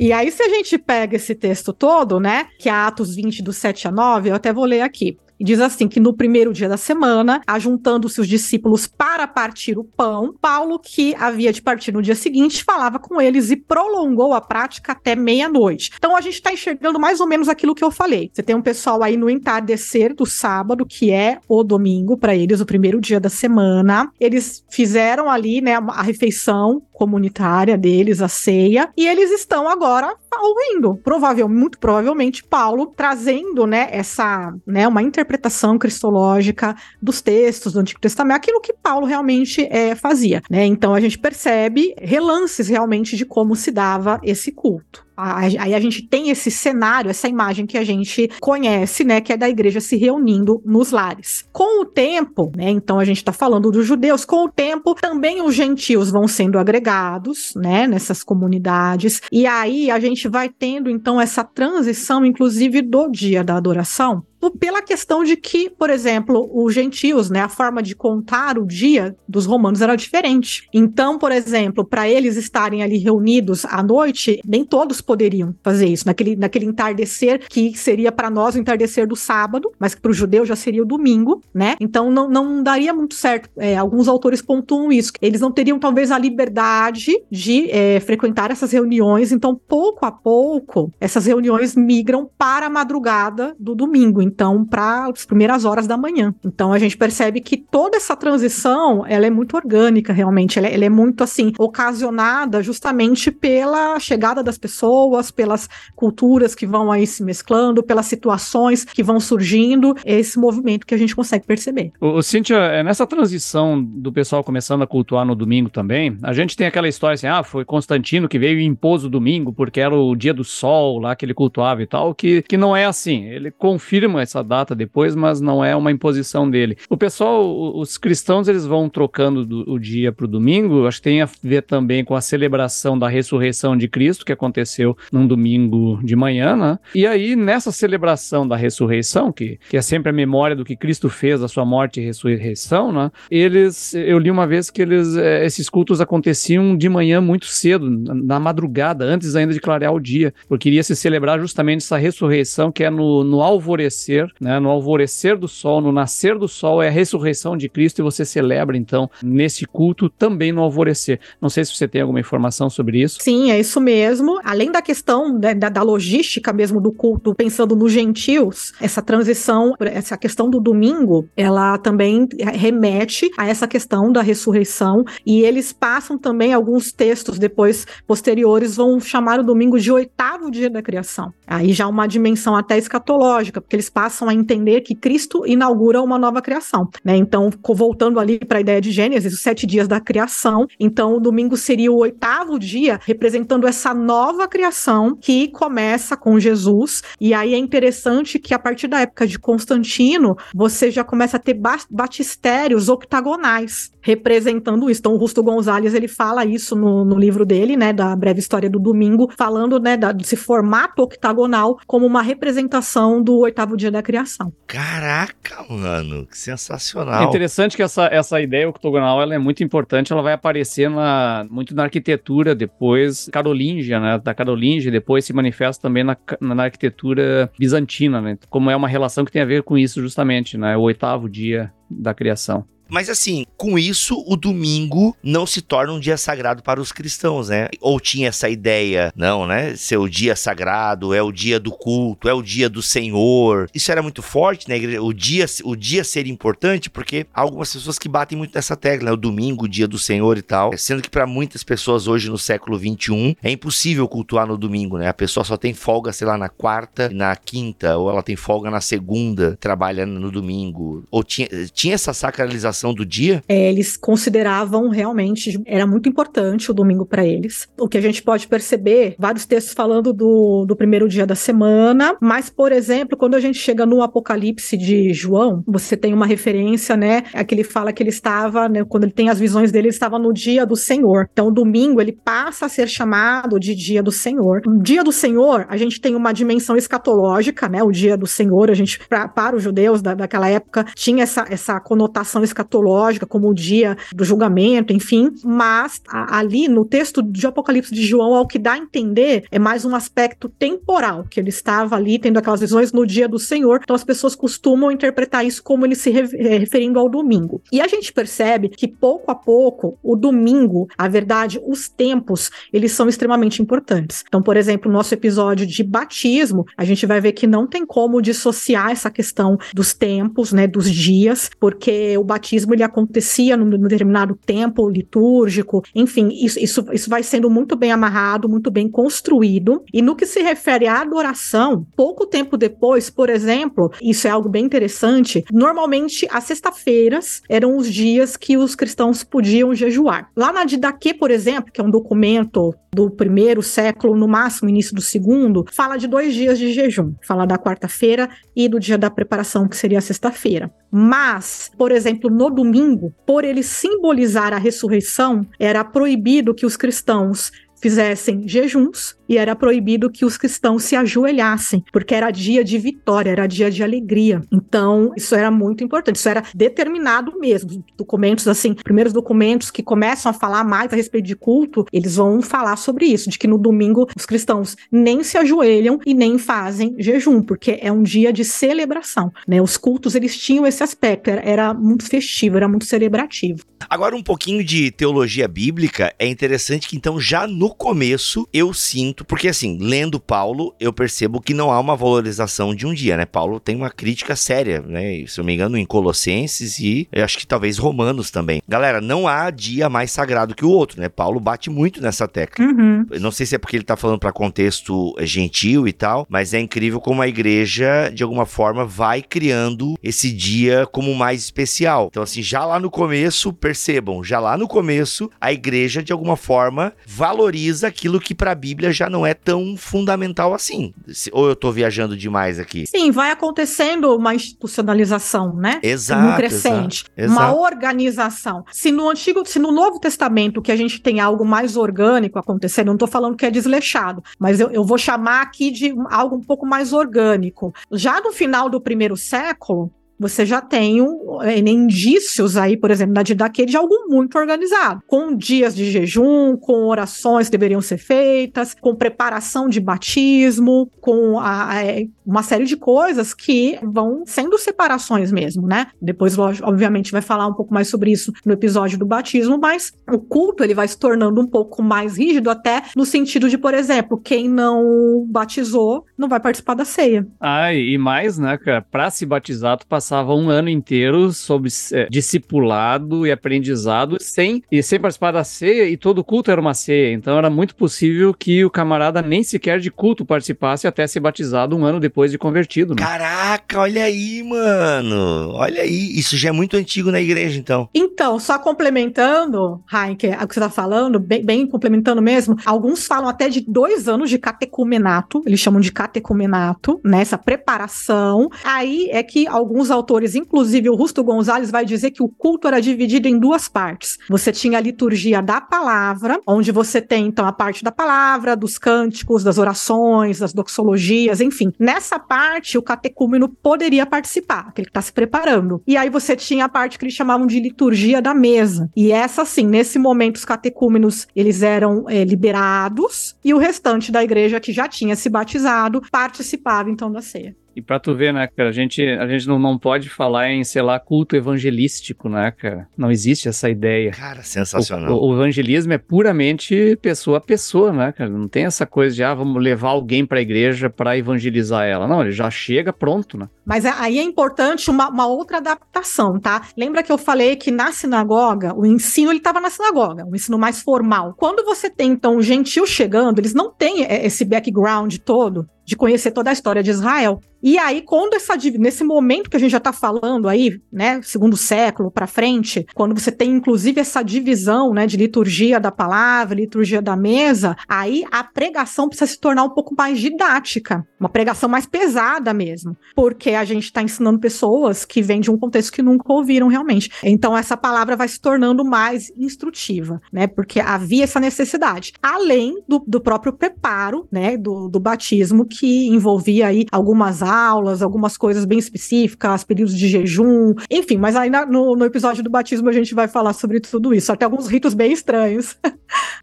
e aí, se a gente pega esse texto todo, né? Que é Atos 20, do 7 a 9, eu até vou ler aqui. diz assim que no primeiro dia da semana, ajuntando-se os discípulos para partir o pão, Paulo, que havia de partir no dia seguinte, falava com eles e prolongou a prática até meia-noite. Então a gente está enxergando mais ou menos aquilo que eu falei. Você tem um pessoal aí no entardecer do sábado, que é o domingo para eles, o primeiro dia da semana. Eles fizeram ali, né, a refeição comunitária deles, a ceia, e eles estão agora ouvindo, provavelmente, muito provavelmente Paulo trazendo, né, essa, né, uma interpretação cristológica dos textos do Antigo Testamento, aquilo que Paulo realmente é, fazia, né? Então a gente percebe relances realmente de como se dava esse culto. Aí a gente tem esse cenário, essa imagem que a gente conhece, né, que é da igreja se reunindo nos lares. Com o tempo, né, então a gente está falando dos judeus, com o tempo também os gentios vão sendo agregados, né, nessas comunidades, e aí a gente vai tendo então essa transição, inclusive do dia da adoração, pela questão de que, por exemplo, os gentios, né, a forma de contar o dia dos romanos era diferente. Então, por exemplo, para eles estarem ali reunidos à noite, nem todos poderiam fazer isso, naquele, naquele entardecer que seria para nós o entardecer do sábado, mas que para o judeu já seria o domingo, né? Então não, não daria muito certo. É, alguns autores pontuam isso. Eles não teriam talvez a liberdade de é, frequentar essas reuniões, então pouco a pouco essas reuniões migram para a madrugada do domingo então para as primeiras horas da manhã. Então a gente percebe que toda essa transição ela é muito orgânica realmente, ela, é, ela é muito assim ocasionada justamente pela chegada das pessoas, pelas culturas que vão aí se mesclando, pelas situações que vão surgindo, esse movimento que a gente consegue perceber. O, Cíntia, é, nessa transição do pessoal começando a cultuar no domingo também, a gente tem aquela história assim, ah, foi Constantino que veio e impôs o domingo porque era o dia do sol lá que ele cultuava e tal, que, que não é assim. Ele confirma essa data depois, mas não é uma imposição dele. O pessoal, os cristãos, eles vão trocando do, o dia para o domingo, acho que tem a ver também com a celebração da ressurreição de Cristo, que aconteceu num domingo de manhã, né? E aí, nessa celebração da ressurreição, que, que é sempre a memória do que Cristo fez, a sua morte e ressurreição, né? Eles, eu li uma vez que eles, eh, esses cultos aconteciam de manhã muito cedo, na madrugada, antes ainda de clarear o dia, porque iria se celebrar justamente essa ressurreição que é no, no alvorecer alvorecer, né? No alvorecer do sol, no nascer do sol é a ressurreição de Cristo e você celebra então nesse culto também no alvorecer. Não sei se você tem alguma informação sobre isso. Sim, é isso mesmo. Além da questão né, da, da, logística mesmo do culto, pensando nos gentios, essa transição, essa questão do domingo, ela também remete a essa questão da ressurreição e eles passam também alguns textos depois posteriores vão chamar o domingo de oitavo dia da criação. Aí já uma dimensão até escatológica, porque eles passam a entender que Cristo inaugura uma nova criação, né? Então, voltando ali para a ideia de Gênesis, os sete dias da criação, então o domingo seria o oitavo dia, representando essa nova criação que começa com Jesus. E aí é interessante que a partir da época de Constantino, você já começa a ter batistérios octagonais representando isso. Então, o Rusto Gonzalez ele fala isso no, no livro dele, né, da breve história do domingo, falando, né, da, desse formato octagonal como uma representação do oitavo dia da criação. Caraca, mano, que sensacional. É interessante que essa, essa ideia octagonal ela é muito importante, ela vai aparecer na, muito na arquitetura depois carolíngia, né, da carolíngia, depois se manifesta também na, na arquitetura bizantina, né, como é uma relação que tem a ver com isso justamente, né, o oitavo dia da criação. Mas assim, com isso, o domingo não se torna um dia sagrado para os cristãos, né? Ou tinha essa ideia, não, né? Ser o dia sagrado, é o dia do culto, é o dia do Senhor. Isso era muito forte igreja, o dia, o dia ser importante, porque há algumas pessoas que batem muito nessa tecla, né? O domingo, o dia do Senhor e tal. Sendo que para muitas pessoas hoje no século 21 é impossível cultuar no domingo, né? A pessoa só tem folga, sei lá, na quarta, na quinta, ou ela tem folga na segunda, trabalha no domingo. Ou tinha, tinha essa sacralização do dia? É, eles consideravam realmente, era muito importante o domingo para eles. O que a gente pode perceber, vários textos falando do, do primeiro dia da semana, mas, por exemplo, quando a gente chega no Apocalipse de João, você tem uma referência, né? É que ele fala que ele estava, né, quando ele tem as visões dele, ele estava no dia do Senhor. Então, domingo ele passa a ser chamado de dia do Senhor. O dia do Senhor, a gente tem uma dimensão escatológica, né? O dia do Senhor, a gente, pra, para os judeus da, daquela época, tinha essa, essa conotação escatológica escatológica, como o dia do julgamento, enfim, mas a, ali no texto de Apocalipse de João, ao que dá a entender, é mais um aspecto temporal, que ele estava ali tendo aquelas visões no dia do Senhor, então as pessoas costumam interpretar isso como ele se eh, referindo ao domingo. E a gente percebe que pouco a pouco, o domingo, a verdade, os tempos, eles são extremamente importantes. Então, por exemplo, no nosso episódio de batismo, a gente vai ver que não tem como dissociar essa questão dos tempos, né, dos dias, porque o batismo ele acontecia num, determinado tempo litúrgico, enfim, isso, isso, isso vai sendo muito bem amarrado, muito bem construído. E no que se refere à adoração, pouco tempo depois, por exemplo, isso é algo bem interessante, normalmente as sexta-feiras eram os dias que os cristãos podiam jejuar. Lá na Didaquê, por exemplo, que é um documento do primeiro século, no máximo início do segundo, fala de dois dias de jejum. Fala da quarta-feira e do dia da preparação, que seria a sexta-feira. Mas, por exemplo, no domingo, por ele simbolizar a ressurreição, era proibido que os cristãos fizessem jejuns e era proibido que os cristãos se ajoelhassem, porque era dia de vitória, era dia de alegria. Então, isso era muito importante, isso era determinado mesmo. Documentos, assim, primeiros documentos que começam a falar mais a respeito de culto, eles vão falar sobre isso, de que no domingo os cristãos nem se ajoelham e nem fazem jejum, porque é um dia de celebração, né? Os cultos, eles tinham esse aspecto, era, era muito festivo, era muito celebrativo. Agora, um pouquinho de teologia bíblica, é interessante que então já no começo eu sinto muito, porque assim, lendo Paulo, eu percebo que não há uma valorização de um dia, né? Paulo tem uma crítica séria, né? Se eu me engano, em Colossenses e eu acho que talvez Romanos também. Galera, não há dia mais sagrado que o outro, né? Paulo bate muito nessa tecla. Uhum. Eu não sei se é porque ele tá falando para contexto gentil e tal, mas é incrível como a igreja, de alguma forma, vai criando esse dia como mais especial. Então, assim, já lá no começo, percebam, já lá no começo, a igreja, de alguma forma, valoriza aquilo que para a Bíblia já já não é tão fundamental assim. Ou eu tô viajando demais aqui? Sim, vai acontecendo uma institucionalização, né? Exato. Um crescente, exato, uma organização. Se no antigo, se no Novo Testamento que a gente tem algo mais orgânico acontecendo, não tô falando que é desleixado, mas eu, eu vou chamar aqui de algo um pouco mais orgânico. Já no final do primeiro século, você já tem um, é, indícios aí, por exemplo, na Didaquê de algo muito organizado, com dias de jejum, com orações que deveriam ser feitas, com preparação de batismo, com a, é, uma série de coisas que vão sendo separações mesmo, né? Depois, obviamente, vai falar um pouco mais sobre isso no episódio do batismo, mas o culto ele vai se tornando um pouco mais rígido, até no sentido de, por exemplo, quem não batizou não vai participar da ceia. Ah, e mais, né, cara? Pra se batizar, tu passa passava um ano inteiro sob é, discipulado e aprendizado sem e sem participar da ceia e todo culto era uma ceia. Então era muito possível que o camarada nem sequer de culto participasse até ser batizado um ano depois de convertido. Né? Caraca, olha aí, mano. Olha aí, isso já é muito antigo na igreja, então. Então, só complementando, Heinke, o que você tá falando, bem, bem complementando mesmo, alguns falam até de dois anos de catecumenato, eles chamam de catecumenato, né? Essa preparação. Aí é que alguns autores, inclusive o Rusto Gonzalez, vai dizer que o culto era dividido em duas partes. Você tinha a liturgia da palavra, onde você tem então a parte da palavra, dos cânticos, das orações, das doxologias, enfim. Nessa parte, o catecúmeno poderia participar, aquele que está se preparando. E aí você tinha a parte que eles chamavam de liturgia da mesa. E essa, assim, nesse momento, os catecúmenos eles eram é, liberados e o restante da igreja que já tinha se batizado participava então da ceia. E pra tu ver, né, cara, a gente, a gente não, não pode falar em, sei lá, culto evangelístico, né, cara? Não existe essa ideia. Cara, sensacional. O, o, o, evangelismo é puramente pessoa a pessoa, né, cara? Não tem essa coisa de, ah, vamos levar alguém pra igreja para evangelizar ela. Não, ele já chega pronto, né? Mas é, aí é importante uma, uma outra adaptação, tá? Lembra que eu falei que na sinagoga, o ensino, ele estava na sinagoga, o ensino mais formal. Quando você tem, então, o gentil chegando, eles não têm é, esse background todo de conhecer toda a história de Israel. E aí, quando essa nesse momento que a gente já está falando aí, né, segundo século para frente, quando você tem inclusive essa divisão, né, de liturgia da palavra, liturgia da mesa, aí a pregação precisa se tornar um pouco mais didática, uma pregação mais pesada mesmo, porque a gente está ensinando pessoas que vêm de um contexto que nunca ouviram realmente. Então essa palavra vai se tornando mais instrutiva, né, porque havia essa necessidade, além do, do próprio preparo, né, do, do batismo que envolvia aí algumas aulas, algumas coisas bem específicas, períodos de jejum, enfim, mas aí no, no, episódio do batismo a gente vai falar sobre tudo isso, até alguns ritos bem estranhos.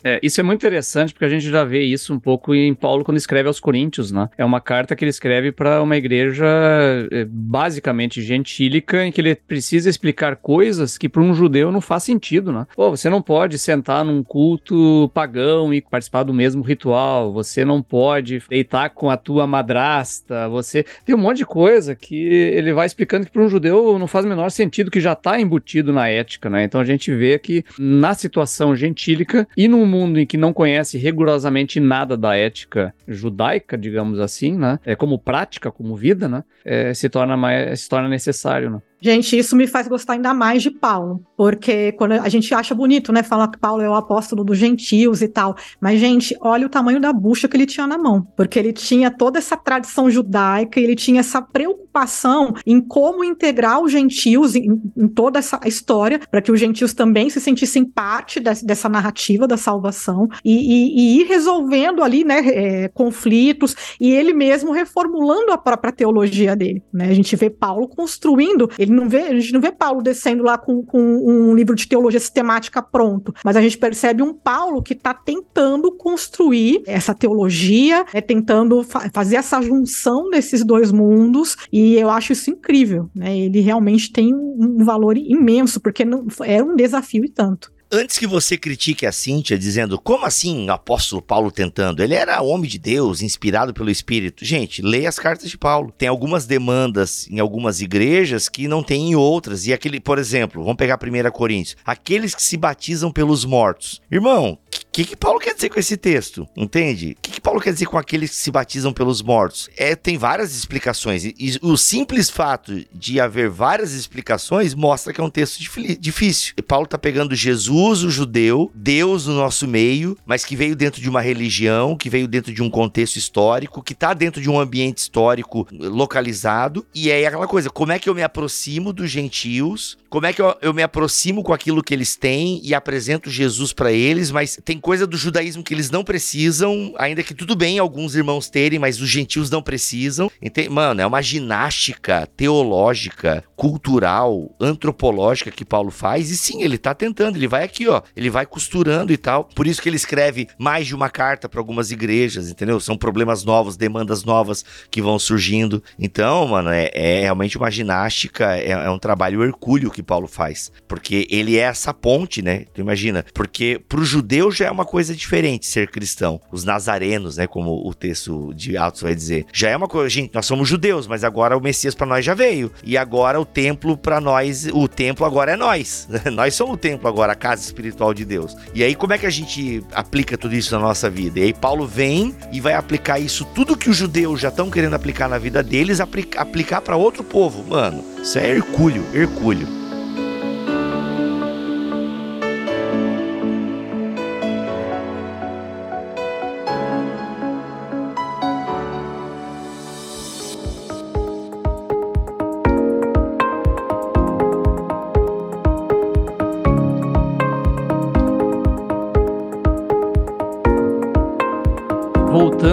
É, isso é muito interessante porque a gente já vê isso um pouco em Paulo quando escreve aos Coríntios, né? É uma carta que ele escreve para uma igreja é, basicamente gentílica em que ele precisa explicar coisas que para um judeu não faz sentido, né? Pô, você não pode sentar num culto pagão e participar do mesmo ritual, você não pode deitar com a tua madrasta, você tem um monte de coisa que ele vai explicando que para um judeu não faz o menor sentido, que já está embutido na ética, né? Então a gente vê que na situação gentílica e num mundo em que não conhece rigorosamente nada da ética judaica, digamos assim, né? É como prática, como vida, né? É, se torna mais, se torna necessário, né? Gente, isso me faz gostar ainda mais de Paulo, porque quando a gente acha bonito, né, falar que Paulo é o apóstolo dos gentios e tal, mas gente, olha o tamanho da bucha que ele tinha na mão, porque ele tinha toda essa tradição judaica, ele tinha essa preocupação em como integrar os gentios em, em toda essa história, para que os gentios também se sentissem parte de, dessa narrativa da salvação e, e, e ir resolvendo ali, né, é, conflitos e ele mesmo reformulando a própria teologia dele, né? A gente vê Paulo construindo, ele não vê, a gente não vê Paulo descendo lá com, com um livro de teologia sistemática pronto, mas a gente percebe um Paulo que está tentando construir essa teologia, é tentando fa fazer essa junção desses dois mundos, e eu acho isso incrível, né? Ele realmente tem um valor imenso, porque não, é um desafio e tanto. Antes que você critique a Cíntia dizendo como assim o apóstolo Paulo tentando? Ele era homem de Deus, inspirado pelo Espírito. Gente, leia as cartas de Paulo. Tem algumas demandas em algumas igrejas que não tem em outras. E aquele, por exemplo, vamos pegar a 1 Coríntios. Aqueles que se batizam pelos mortos. Irmão, o que, que Paulo quer dizer com esse texto? Entende? Paulo quer dizer com aqueles que se batizam pelos mortos? É, tem várias explicações. E, o simples fato de haver várias explicações mostra que é um texto difícil. E Paulo está pegando Jesus o judeu, Deus no nosso meio, mas que veio dentro de uma religião, que veio dentro de um contexto histórico, que está dentro de um ambiente histórico localizado. E é aquela coisa: como é que eu me aproximo dos gentios? Como é que eu, eu me aproximo com aquilo que eles têm e apresento Jesus para eles? Mas tem coisa do judaísmo que eles não precisam, ainda que tudo bem alguns irmãos terem, mas os gentios não precisam. Entende? Mano, é uma ginástica teológica, cultural, antropológica que Paulo faz. E sim, ele está tentando, ele vai aqui, ó. Ele vai costurando e tal. Por isso que ele escreve mais de uma carta para algumas igrejas, entendeu? São problemas novos, demandas novas que vão surgindo. Então, mano, é, é realmente uma ginástica, é, é, um trabalho hercúleo que Paulo faz. Porque ele é essa ponte, né? Tu imagina? Porque pro judeu já é uma coisa diferente ser cristão. Os nazarenos, né? Como o texto de Atos vai dizer. Já é uma coisa, gente, nós somos judeus, mas agora o Messias para nós já veio. E agora o templo para nós, o templo agora é nós. nós somos o templo agora, a casa espiritual de Deus. E aí, como é que a gente aplica tudo isso na nossa vida? E aí, Paulo vem e vai aplicar isso, tudo que os judeus já estão querendo aplicar na vida deles, aplicar para outro povo. Mano, isso é hercúleo, hercúleo.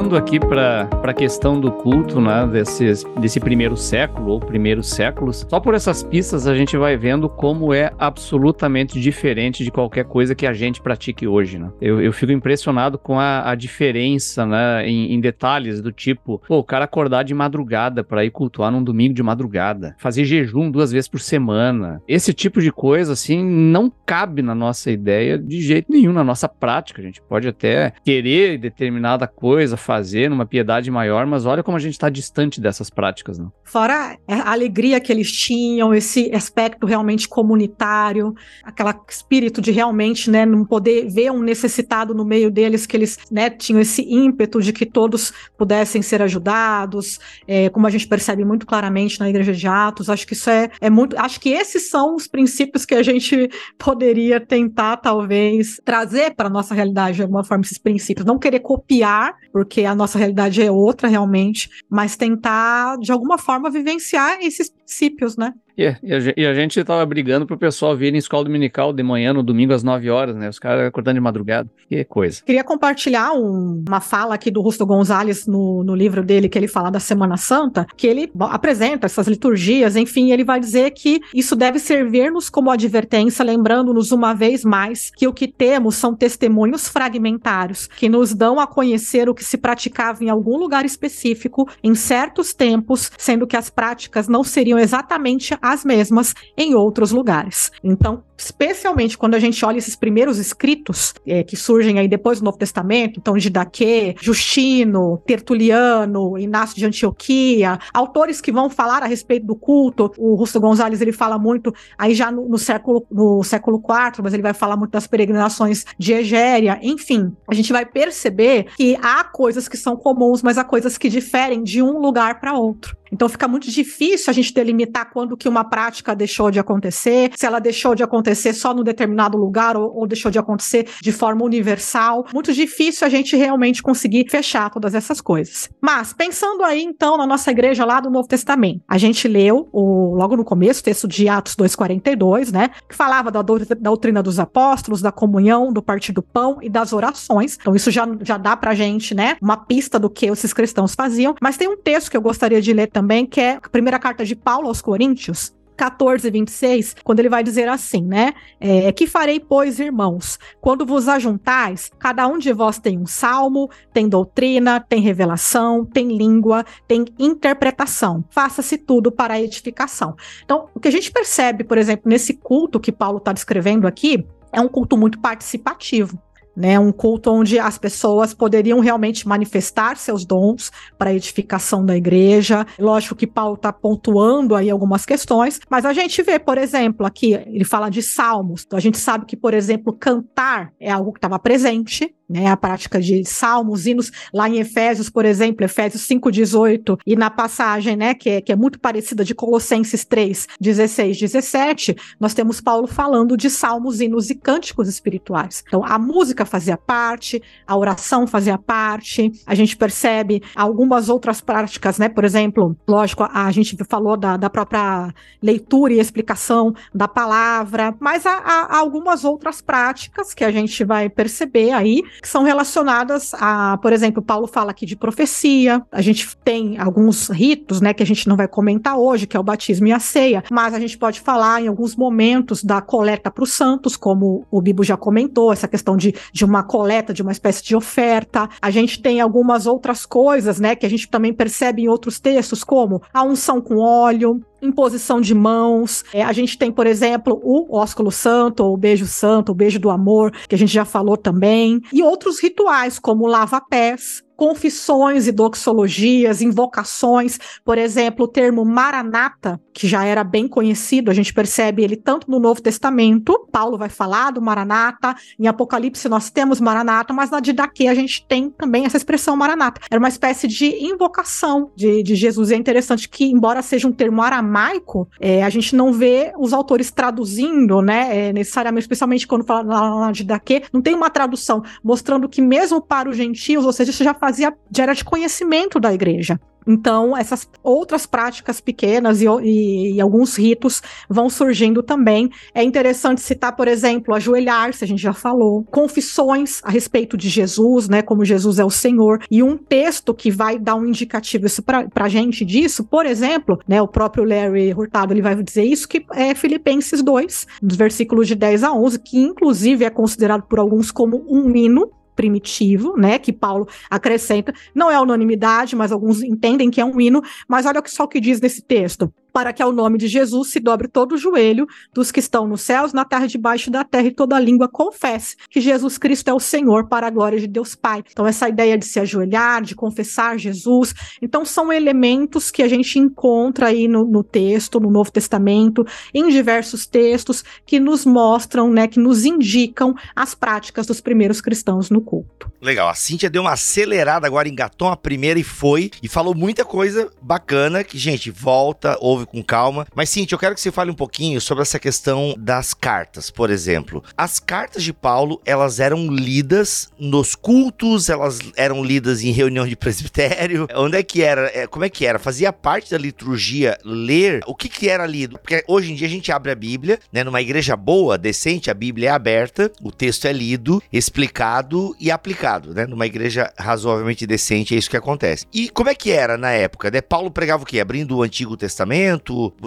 Voltando aqui para a questão do culto, né, desses, desse primeiro século ou primeiros séculos, só por essas pistas a gente vai vendo como é absolutamente diferente de qualquer coisa que a gente pratique hoje, né? Eu, eu fico impressionado com a, a diferença, né, em, em, detalhes do tipo, pô, o cara acordar de madrugada para ir cultuar num domingo de madrugada, fazer jejum duas vezes por semana, esse tipo de coisa, assim, não cabe na nossa ideia de jeito nenhum, na nossa prática. A gente pode até querer determinada coisa, fazer numa piedade maior, mas olha como a gente está distante dessas práticas, né? Fora a alegria que eles tinham, esse aspecto realmente comunitário, aquele espírito de realmente, né, não poder ver um necessitado no meio deles, que eles, né, tinham esse ímpeto de que todos pudessem ser ajudados, é, como a gente percebe muito claramente na Igreja de Atos, acho que isso é, é muito, acho que esses são os princípios que a gente poderia tentar, talvez, trazer para nossa realidade de alguma forma, esses princípios, não querer copiar, porque porque a nossa realidade é outra realmente, mas tentar de alguma forma vivenciar esses princípios, né? E, a, e, a, gente tava brigando pro pessoal vir em escola dominical de manhã, no domingo, às 9 horas, né? Os caras acordando de madrugada. Que coisa. Queria compartilhar um, uma fala aqui do Rusto Gonzalez no, no livro dele, que ele fala da Semana Santa, que ele apresenta essas liturgias, enfim, ele vai dizer que isso deve servir-nos como advertência, lembrando-nos uma vez mais que o que temos são testemunhos fragmentários, que nos dão a conhecer o que se praticava em algum lugar específico, em certos tempos, sendo que as práticas não seriam exatamente as mesmas em outros lugares. Então, especialmente quando a gente olha esses primeiros escritos é, que surgem aí depois do Novo Testamento, então Didaquê, Justino, Tertuliano, Inácio de Antioquia, autores que vão falar a respeito do culto. O Rusto Gonzalez ele fala muito aí já no, no século no século IV, mas ele vai falar muito das peregrinações de Egéria. Enfim, a gente vai perceber que há coisas que são comuns, mas há coisas que diferem de um lugar para outro. Então fica muito difícil a gente delimitar quando que uma prática deixou de acontecer, se ela deixou de acontecer só num determinado lugar ou, ou deixou de acontecer de forma universal. Muito difícil a gente realmente conseguir fechar todas essas coisas. Mas pensando aí então na nossa igreja lá do Novo Testamento, a gente leu o, logo no começo o texto de Atos 2:42, né, que falava da doutrina dos apóstolos, da comunhão, do partir do pão e das orações. Então isso já, já dá pra gente, né, uma pista do que esses cristãos faziam. Mas tem um texto que eu gostaria de ler também, que é a primeira carta de Paulo aos Coríntios, 14, 26, quando ele vai dizer assim, né? É, que farei, pois, irmãos? Quando vos ajuntais, cada um de vós tem um salmo, tem doutrina, tem revelação, tem língua, tem interpretação. Faça-se tudo para a edificação. Então, o que a gente percebe, por exemplo, nesse culto que Paulo está descrevendo aqui, é um culto muito participativo né? Um culto onde as pessoas poderiam realmente manifestar seus dons para a edificação da igreja. Lógico que Paulo está pontuando aí algumas questões, mas a gente vê, por exemplo, aqui ele fala de salmos. Então a gente sabe que, por exemplo, cantar é algo que estava presente né, a prática de salmos, hinos, lá em Efésios, por exemplo, Efésios 5,18, e na passagem, né, que é, que é muito parecida de Colossenses 3, 16, 17, nós temos Paulo falando de salmos, hinos e cânticos espirituais. Então, a música fazia parte, a oração fazia parte, a gente percebe algumas outras práticas, né, por exemplo, lógico, a, gente falou da, da própria leitura e explicação da palavra, mas há, há algumas outras práticas que a gente vai perceber aí, que são relacionadas a, por exemplo, Paulo fala aqui de profecia, a gente tem alguns ritos, né, que a gente não vai comentar hoje, que é o batismo e a ceia, mas a gente pode falar em alguns momentos da coleta para os santos, como o Bibo já comentou, essa questão de, de uma coleta, de uma espécie de oferta. A gente tem algumas outras coisas, né, que a gente também percebe em outros textos, como a unção com óleo, imposição de mãos. É, a gente tem, por exemplo, o ósculo santo, ou o beijo santo, o beijo do amor, que a gente já falou também, e outros rituais, como lava-pés, confissões e doxologias, invocações, por exemplo, o termo Maranata, que já era bem conhecido, a gente percebe ele tanto no Novo Testamento, Paulo vai falar do Maranata, em Apocalipse nós temos Maranata, mas na Didaquê a gente tem também essa expressão Maranata. Era uma espécie de invocação de, de Jesus. E é interessante que, embora seja um termo aramaico, é, a gente não vê os autores traduzindo, né, é, necessariamente, especialmente quando fala na, Didaquê, não tem uma tradução mostrando que mesmo para os gentios, ou seja, isso já faz fazia, já era de conhecimento da igreja. Então, essas outras práticas pequenas e, e, e, alguns ritos vão surgindo também. É interessante citar, por exemplo, ajoelhar-se, a gente já falou, confissões a respeito de Jesus, né, como Jesus é o Senhor, e um texto que vai dar um indicativo para a gente disso, por exemplo, né, o próprio Larry Hurtado ele vai dizer isso, que é Filipenses 2, dos versículos de 10 a 11, que inclusive é considerado por alguns como um hino, primitivo, né, que Paulo acrescenta. Não é unanimidade, mas alguns entendem que é um hino, mas olha só o que diz nesse texto para que ao nome de Jesus se dobre todo o joelho dos que estão nos céus, na terra, debaixo da terra, e toda língua confesse que Jesus Cristo é o Senhor, para a glória de Deus Pai. Então, essa ideia de se ajoelhar, de confessar Jesus, então são elementos que a gente encontra aí no, no texto, no Novo Testamento, em diversos textos, que nos mostram, né, que nos indicam as práticas dos primeiros cristãos no culto. Legal, a Cíntia deu uma acelerada agora, engatou a primeira e foi, e falou muita coisa bacana, que, gente, volta, ouve com calma. Mas, Cintia, eu quero que você fale um pouquinho sobre essa questão das cartas, por exemplo. As cartas de Paulo, elas eram lidas nos cultos, elas eram lidas em reunião de presbitério. Onde é que era? É, como é que era? Fazia parte da liturgia ler o que que era lido? Porque hoje em dia a gente abre a Bíblia, né? Numa igreja boa, decente, a Bíblia é aberta, o texto é lido, explicado e aplicado, né? Numa igreja razoavelmente decente, é isso que acontece. E como é que era na época? Né? Paulo pregava o quê? Abrindo o Antigo Testamento?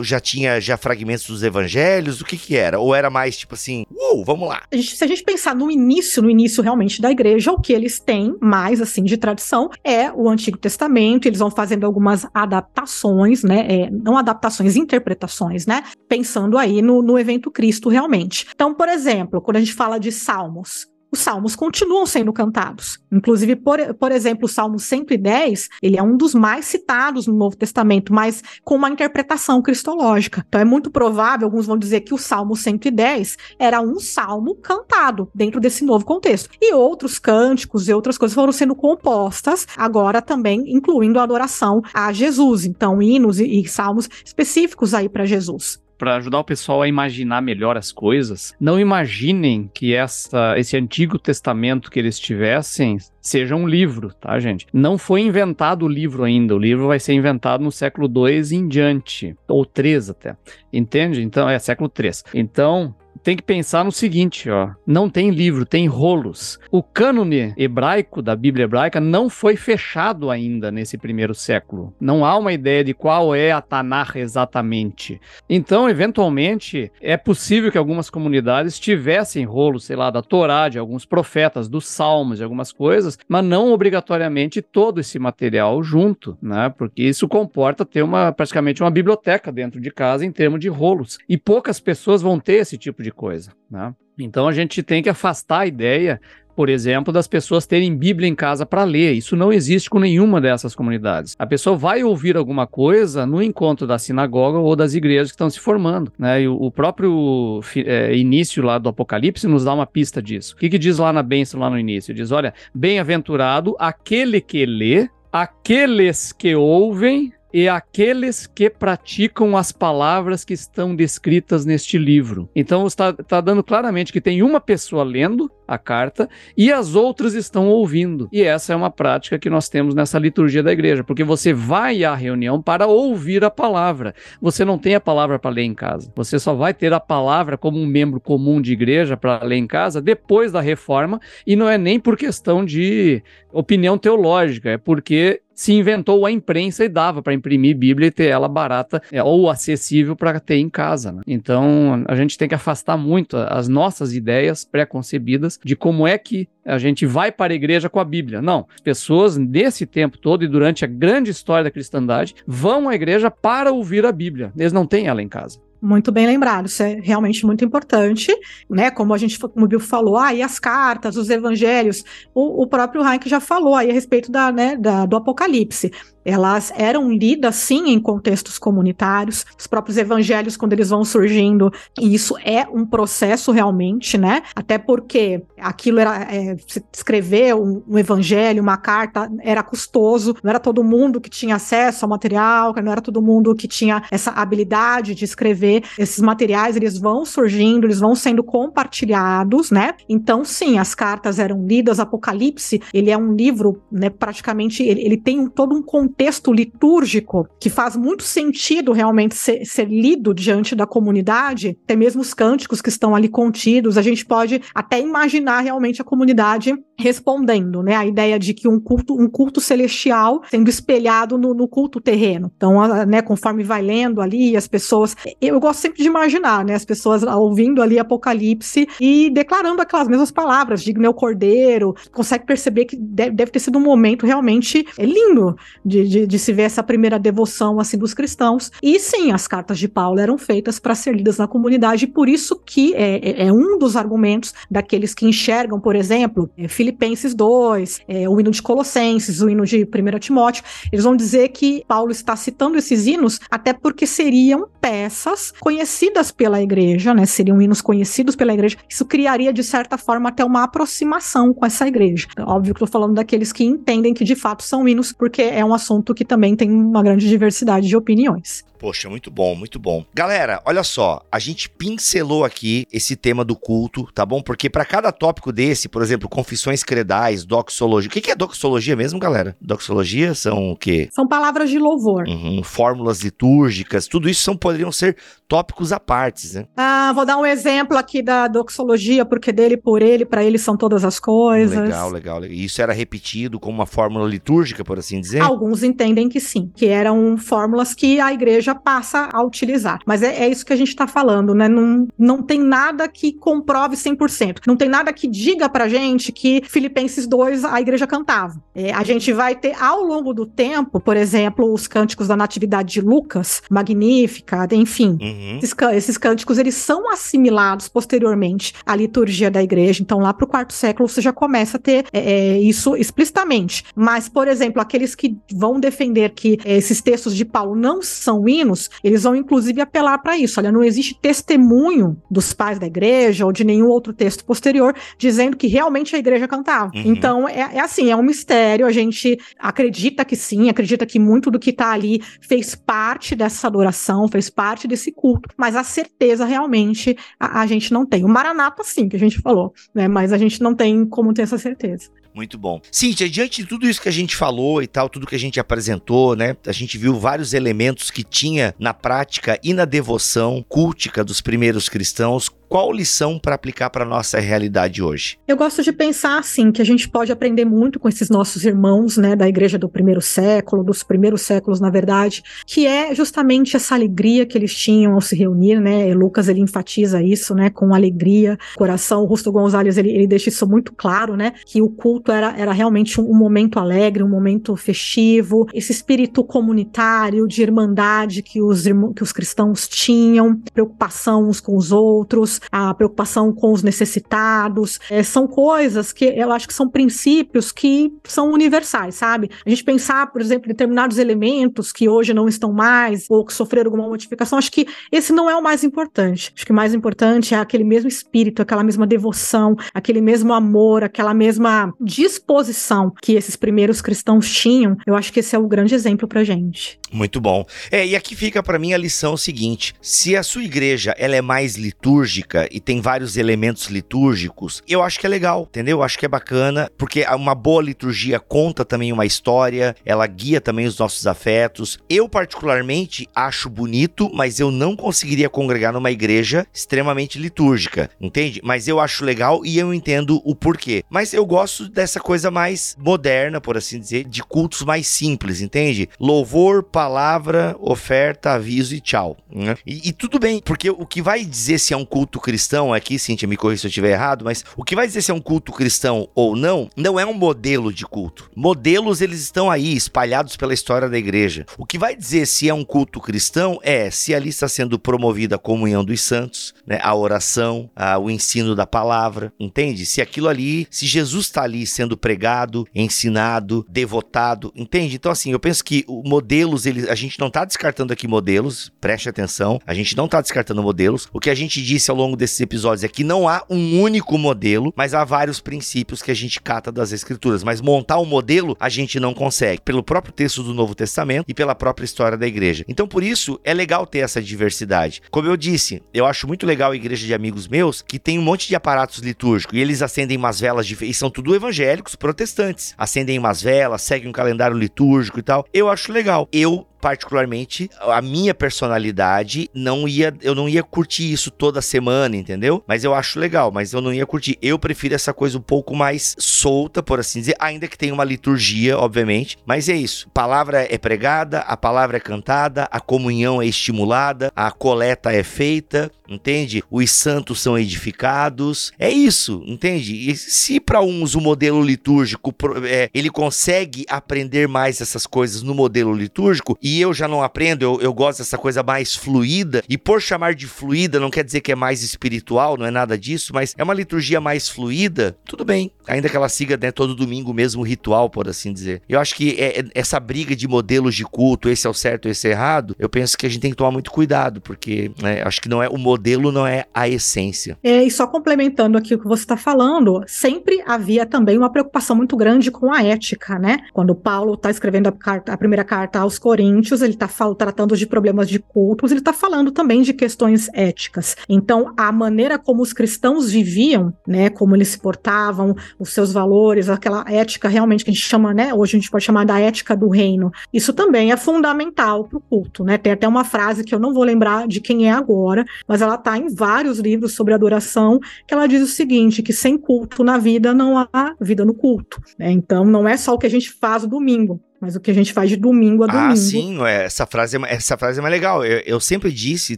Já tinha já fragmentos dos evangelhos? O que que era? Ou era mais tipo assim, uou, vamos lá? A gente, se a gente pensar no início, no início realmente da igreja, o que eles têm mais assim de tradição é o Antigo Testamento, eles vão fazendo algumas adaptações, né? É, não adaptações, interpretações, né? Pensando aí no, no evento Cristo realmente. Então, por exemplo, quando a gente fala de Salmos, os salmos continuam sendo cantados. Inclusive, por, por exemplo, o Salmo 110, ele é um dos mais citados no Novo Testamento, mas com uma interpretação cristológica. Então é muito provável, alguns vão dizer que o Salmo 110 era um salmo cantado dentro desse novo contexto. E outros cânticos e outras coisas foram sendo compostas, agora também incluindo a adoração a Jesus. Então, hinos e, e salmos específicos aí para Jesus para ajudar o pessoal a imaginar melhor as coisas, não imaginem que essa, esse Antigo Testamento que eles tivessem seja um livro, tá, gente? Não foi inventado o livro ainda. O livro vai ser inventado no século II em diante, ou 3 até. Entende? Então, é século 3. Então, tem que pensar no seguinte, ó. Não tem livro, tem rolos. O cânone hebraico da Bíblia hebraica não foi fechado ainda nesse primeiro século. Não há uma ideia de qual é a Tanakh exatamente. Então, eventualmente, é possível que algumas comunidades tivessem rolos, sei lá, da Torá, de alguns profetas, dos salmos, de algumas coisas, mas não obrigatoriamente todo esse material junto, né? Porque isso comporta ter uma praticamente uma biblioteca dentro de casa em termos de rolos. E poucas pessoas vão ter esse tipo de coisa. Né? Então a gente tem que afastar a ideia, por exemplo, das pessoas terem Bíblia em casa para ler. Isso não existe com nenhuma dessas comunidades. A pessoa vai ouvir alguma coisa no encontro da sinagoga ou das igrejas que estão se formando. Né? E o próprio é, início lá do Apocalipse nos dá uma pista disso. O que, que diz lá na bênção, lá no início? Diz: olha, bem-aventurado aquele que lê, aqueles que ouvem e aqueles que praticam as palavras que estão descritas neste livro. Então está, está dando claramente que tem uma pessoa lendo a carta e as outras estão ouvindo. E essa é uma prática que nós temos nessa liturgia da igreja, porque você vai à reunião para ouvir a palavra. Você não tem a palavra para ler em casa. Você só vai ter a palavra como um membro comum de igreja para ler em casa depois da reforma, e não é nem por questão de opinião teológica, é porque se inventou a imprensa e dava para imprimir Bíblia e ter ela barata é, ou acessível para ter em casa. Né? Então a gente tem que afastar muito as nossas ideias pré-concebidas de como é que a gente vai para a igreja com a Bíblia. Não. As pessoas, nesse tempo todo e durante a grande história da cristandade, vão à igreja para ouvir a Bíblia. Eles não têm ela em casa. Muito bem lembrado, isso é realmente muito importante, né? Como a gente, como o Bill falou, ah, e as cartas, os evangelhos, o, o próprio Heinck já falou aí a respeito da, né, da, do Apocalipse elas eram lidas sim em contextos comunitários, os próprios evangelhos quando eles vão surgindo, e isso é um processo realmente, né? Até porque aquilo era é, escrever um, um, evangelho, uma carta era custoso, não era todo mundo que tinha acesso ao material, não era todo mundo que tinha essa habilidade de escrever. Esses materiais eles vão surgindo, eles vão sendo compartilhados, né? Então sim, as cartas eram lidas. Apocalipse ele é um livro, né? Praticamente ele, ele tem todo um contexto contexto litúrgico que faz muito sentido realmente ser, ser lido diante da comunidade, até mesmo os cânticos que estão ali contidos, a gente pode até imaginar realmente a comunidade respondendo, né? A ideia de que um culto, um culto celestial sendo espelhado no, no culto terreno. Então, a, né, conforme vai lendo ali, as pessoas. Eu gosto sempre de imaginar, né? As pessoas ouvindo ali Apocalipse e declarando aquelas mesmas palavras, digno é o cordeiro, consegue perceber que deve, deve ter sido um momento realmente é, lindo de, de, de, se ver essa primeira devoção assim dos cristãos. E sim, as cartas de Paulo eram feitas para ser lidas na comunidade, e por isso que é, é, é um dos argumentos daqueles que enxergam, por exemplo, é, Filipenses 2, é, o hino de Colossenses, o hino de 1 Timóteo, eles vão dizer que Paulo está citando esses hinos até porque seriam peças conhecidas pela igreja, né? Seriam hinos conhecidos pela igreja. Isso criaria, de certa forma, até uma aproximação com essa igreja. Óbvio que estou falando daqueles que entendem que de fato são hinos, porque é um assunto assunto que também tem uma grande diversidade de opiniões. Poxa, muito bom, muito bom. Galera, olha só, a gente pincelou aqui esse tema do culto, tá bom? Porque para cada tópico desse, por exemplo, confissões credais, doxologia. O que é doxologia mesmo, galera? Doxologia são o quê? São palavras de louvor. Uhum, fórmulas litúrgicas, tudo isso são, poderiam ser tópicos à parte, né? Ah, vou dar um exemplo aqui da doxologia, porque dele por ele, para ele são todas as coisas. Legal, legal, legal. Isso era repetido como uma fórmula litúrgica, por assim dizer? Alguns entendem que sim, que eram fórmulas que a igreja passa a utilizar. Mas é, é isso que a gente está falando, né? Não, não tem nada que comprove 100%. Não tem nada que diga pra gente que Filipenses 2 a igreja cantava. É, a gente vai ter ao longo do tempo, por exemplo, os cânticos da Natividade de Lucas, Magnífica, enfim. Uhum. Esses, esses cânticos, eles são assimilados posteriormente à liturgia da igreja. Então, lá pro quarto século, você já começa a ter é, é, isso explicitamente. Mas, por exemplo, aqueles que vão defender que é, esses textos de Paulo não são hinos, eles vão inclusive apelar para isso. Olha, não existe testemunho dos pais da igreja ou de nenhum outro texto posterior dizendo que realmente a igreja cantava. Uhum. Então, é, é, assim, é um mistério. A gente acredita que sim, acredita que muito do que está ali fez parte dessa adoração, fez parte desse culto, mas a certeza realmente a, a gente não tem. O Maranata, sim, que a gente falou, né? Mas a gente não tem como ter essa certeza. Muito bom. Cíntia, diante de tudo isso que a gente falou e tal, tudo que a gente apresentou, né? A gente viu vários elementos que tinha na prática e na devoção cultica dos primeiros cristãos qual lição para aplicar para nossa realidade hoje? Eu gosto de pensar assim que a gente pode aprender muito com esses nossos irmãos, né, da igreja do primeiro século, dos primeiros séculos, na verdade, que é justamente essa alegria que eles tinham ao se reunir, né? E Lucas ele enfatiza isso, né, com alegria, coração. O Rusto Gonzalez ele, ele deixa isso muito claro, né, que o culto era, era realmente um, um momento alegre, um momento festivo, esse espírito comunitário de irmandade que os que os cristãos tinham, preocupação uns com os outros, a preocupação com os necessitados. É, são coisas que eu acho que são princípios que são universais, sabe? A gente pensar, por exemplo, em determinados elementos que hoje não estão mais ou que sofreram alguma modificação, acho que esse não é o mais importante. Acho que o mais importante é aquele mesmo espírito, aquela mesma devoção, aquele mesmo amor, aquela mesma disposição que esses primeiros cristãos tinham. Eu acho que esse é o grande exemplo pra gente. Muito bom. É, e aqui fica para mim a lição seguinte: se a sua igreja ela é mais litúrgica, litúrgica e tem vários elementos litúrgicos, eu acho que é legal, entendeu? Eu acho que é bacana, porque uma boa liturgia conta também uma história, ela guia também os nossos afetos. Eu, particularmente, acho bonito, mas eu não conseguiria congregar numa igreja extremamente litúrgica, entende? Mas eu acho legal e eu entendo o porquê. Mas eu gosto dessa coisa mais moderna, por assim dizer, de cultos mais simples, entende? Louvor, palavra, oferta, aviso e tchau. Né? E, e tudo bem, porque o que vai dizer se é um culto cristão, aqui, Cintia, me corrija se eu estiver errado, mas o que vai dizer se é um culto cristão ou não, não é um modelo de culto. Modelos, eles estão aí, espalhados pela história da igreja. O que vai dizer se é um culto cristão é se ali está sendo promovida a comunhão dos santos, né, a oração, a, o ensino da palavra, entende? Se aquilo ali, se Jesus está ali sendo pregado, ensinado, devotado, entende? Então, assim, eu penso que modelos, ele, a gente não está descartando aqui modelos, preste atenção, a gente não está descartando modelos. O que a gente disse ao longo longo desses episódios é que não há um único modelo, mas há vários princípios que a gente cata das escrituras. Mas montar um modelo a gente não consegue, pelo próprio texto do Novo Testamento e pela própria história da igreja. Então, por isso, é legal ter essa diversidade. Como eu disse, eu acho muito legal a igreja de amigos meus que tem um monte de aparatos litúrgicos e eles acendem umas velas de... e são tudo evangélicos, protestantes. Acendem umas velas, seguem um calendário litúrgico e tal. Eu acho legal. Eu particularmente, a minha personalidade não ia, eu não ia curtir isso toda semana, entendeu? Mas eu acho legal, mas eu não ia curtir. Eu prefiro essa coisa um pouco mais solta, por assim dizer, ainda que tenha uma liturgia, obviamente, mas é isso. Palavra é pregada, a palavra é cantada, a comunhão é estimulada, a coleta é feita, entende? Os santos são edificados. É isso, entende? E se para uns o modelo litúrgico é, ele consegue aprender mais essas coisas no modelo litúrgico e e eu já não aprendo, eu, eu gosto dessa coisa mais fluida, e por chamar de fluida não quer dizer que é mais espiritual, não é nada disso, mas é uma liturgia mais fluida, tudo bem, ainda que ela siga né, todo domingo o mesmo ritual, por assim dizer. Eu acho que é, é, essa briga de modelos de culto, esse é o certo, esse é errado, eu penso que a gente tem que tomar muito cuidado, porque né, acho que não é o modelo não é a essência. É, e só complementando aqui o que você está falando, sempre havia também uma preocupação muito grande com a ética, né? Quando Paulo está escrevendo a, carta, a, primeira carta aos Coríntios, ele está tratando de problemas de cultos, ele está falando também de questões éticas. Então, a maneira como os cristãos viviam, né, como eles se portavam, os seus valores, aquela ética realmente que a gente chama, né, hoje a gente pode chamar da ética do reino, isso também é fundamental para o culto, né? Tem até uma frase que eu não vou lembrar de quem é agora, mas ela está em vários livros sobre adoração, que ela diz o seguinte, que sem culto na vida não há vida no culto. Né? Então, não é só o que a gente faz domingo, mas o que a gente faz de domingo a domingo. Ah, sim, é, essa frase, é essa frase é mais legal. Eu, eu sempre disse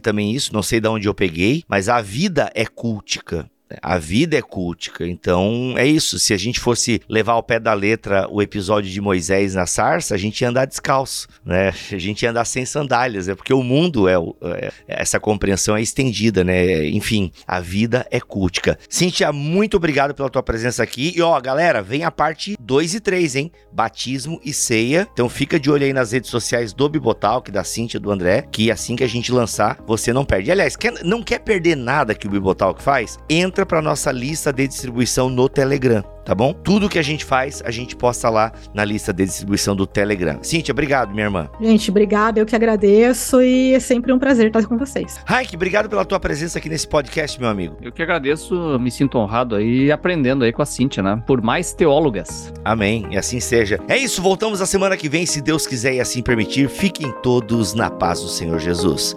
também isso, não sei de onde eu peguei, mas a vida é cultica. A vida é cultica, então é isso. Se a gente fosse levar ao pé da letra o episódio de Moisés na sarça, a gente ia andar descalço, né? A gente ia andar sem sandálias, é porque o mundo é, é essa compreensão é estendida, né? Enfim, a vida é cultica. Cíntia, muito obrigado pela tua presença aqui. E ó, galera, vem a parte 2 e 3, hein? Batismo e ceia. Então fica de olho aí nas redes sociais do Bibotal, que da Cíntia do André, que assim que a gente lançar, você não perde. Aliás, quer, não quer perder nada que o Bibotal que faz? Entra entra para nossa lista de distribuição no Telegram, tá bom? Tudo que a gente faz, a gente posta lá na lista de distribuição do Telegram. Cíntia, obrigado, minha irmã. Gente, obrigado, eu que agradeço e é sempre um prazer estar com vocês. Raik, obrigado pela tua presença aqui nesse podcast, meu amigo. Eu que agradeço, me sinto honrado aí aprendendo aí com a Cíntia, né? Por mais teólogas. Amém, e assim seja. É isso, voltamos a semana que vem, se Deus quiser e assim permitir. Fiquem todos na paz do Senhor Jesus.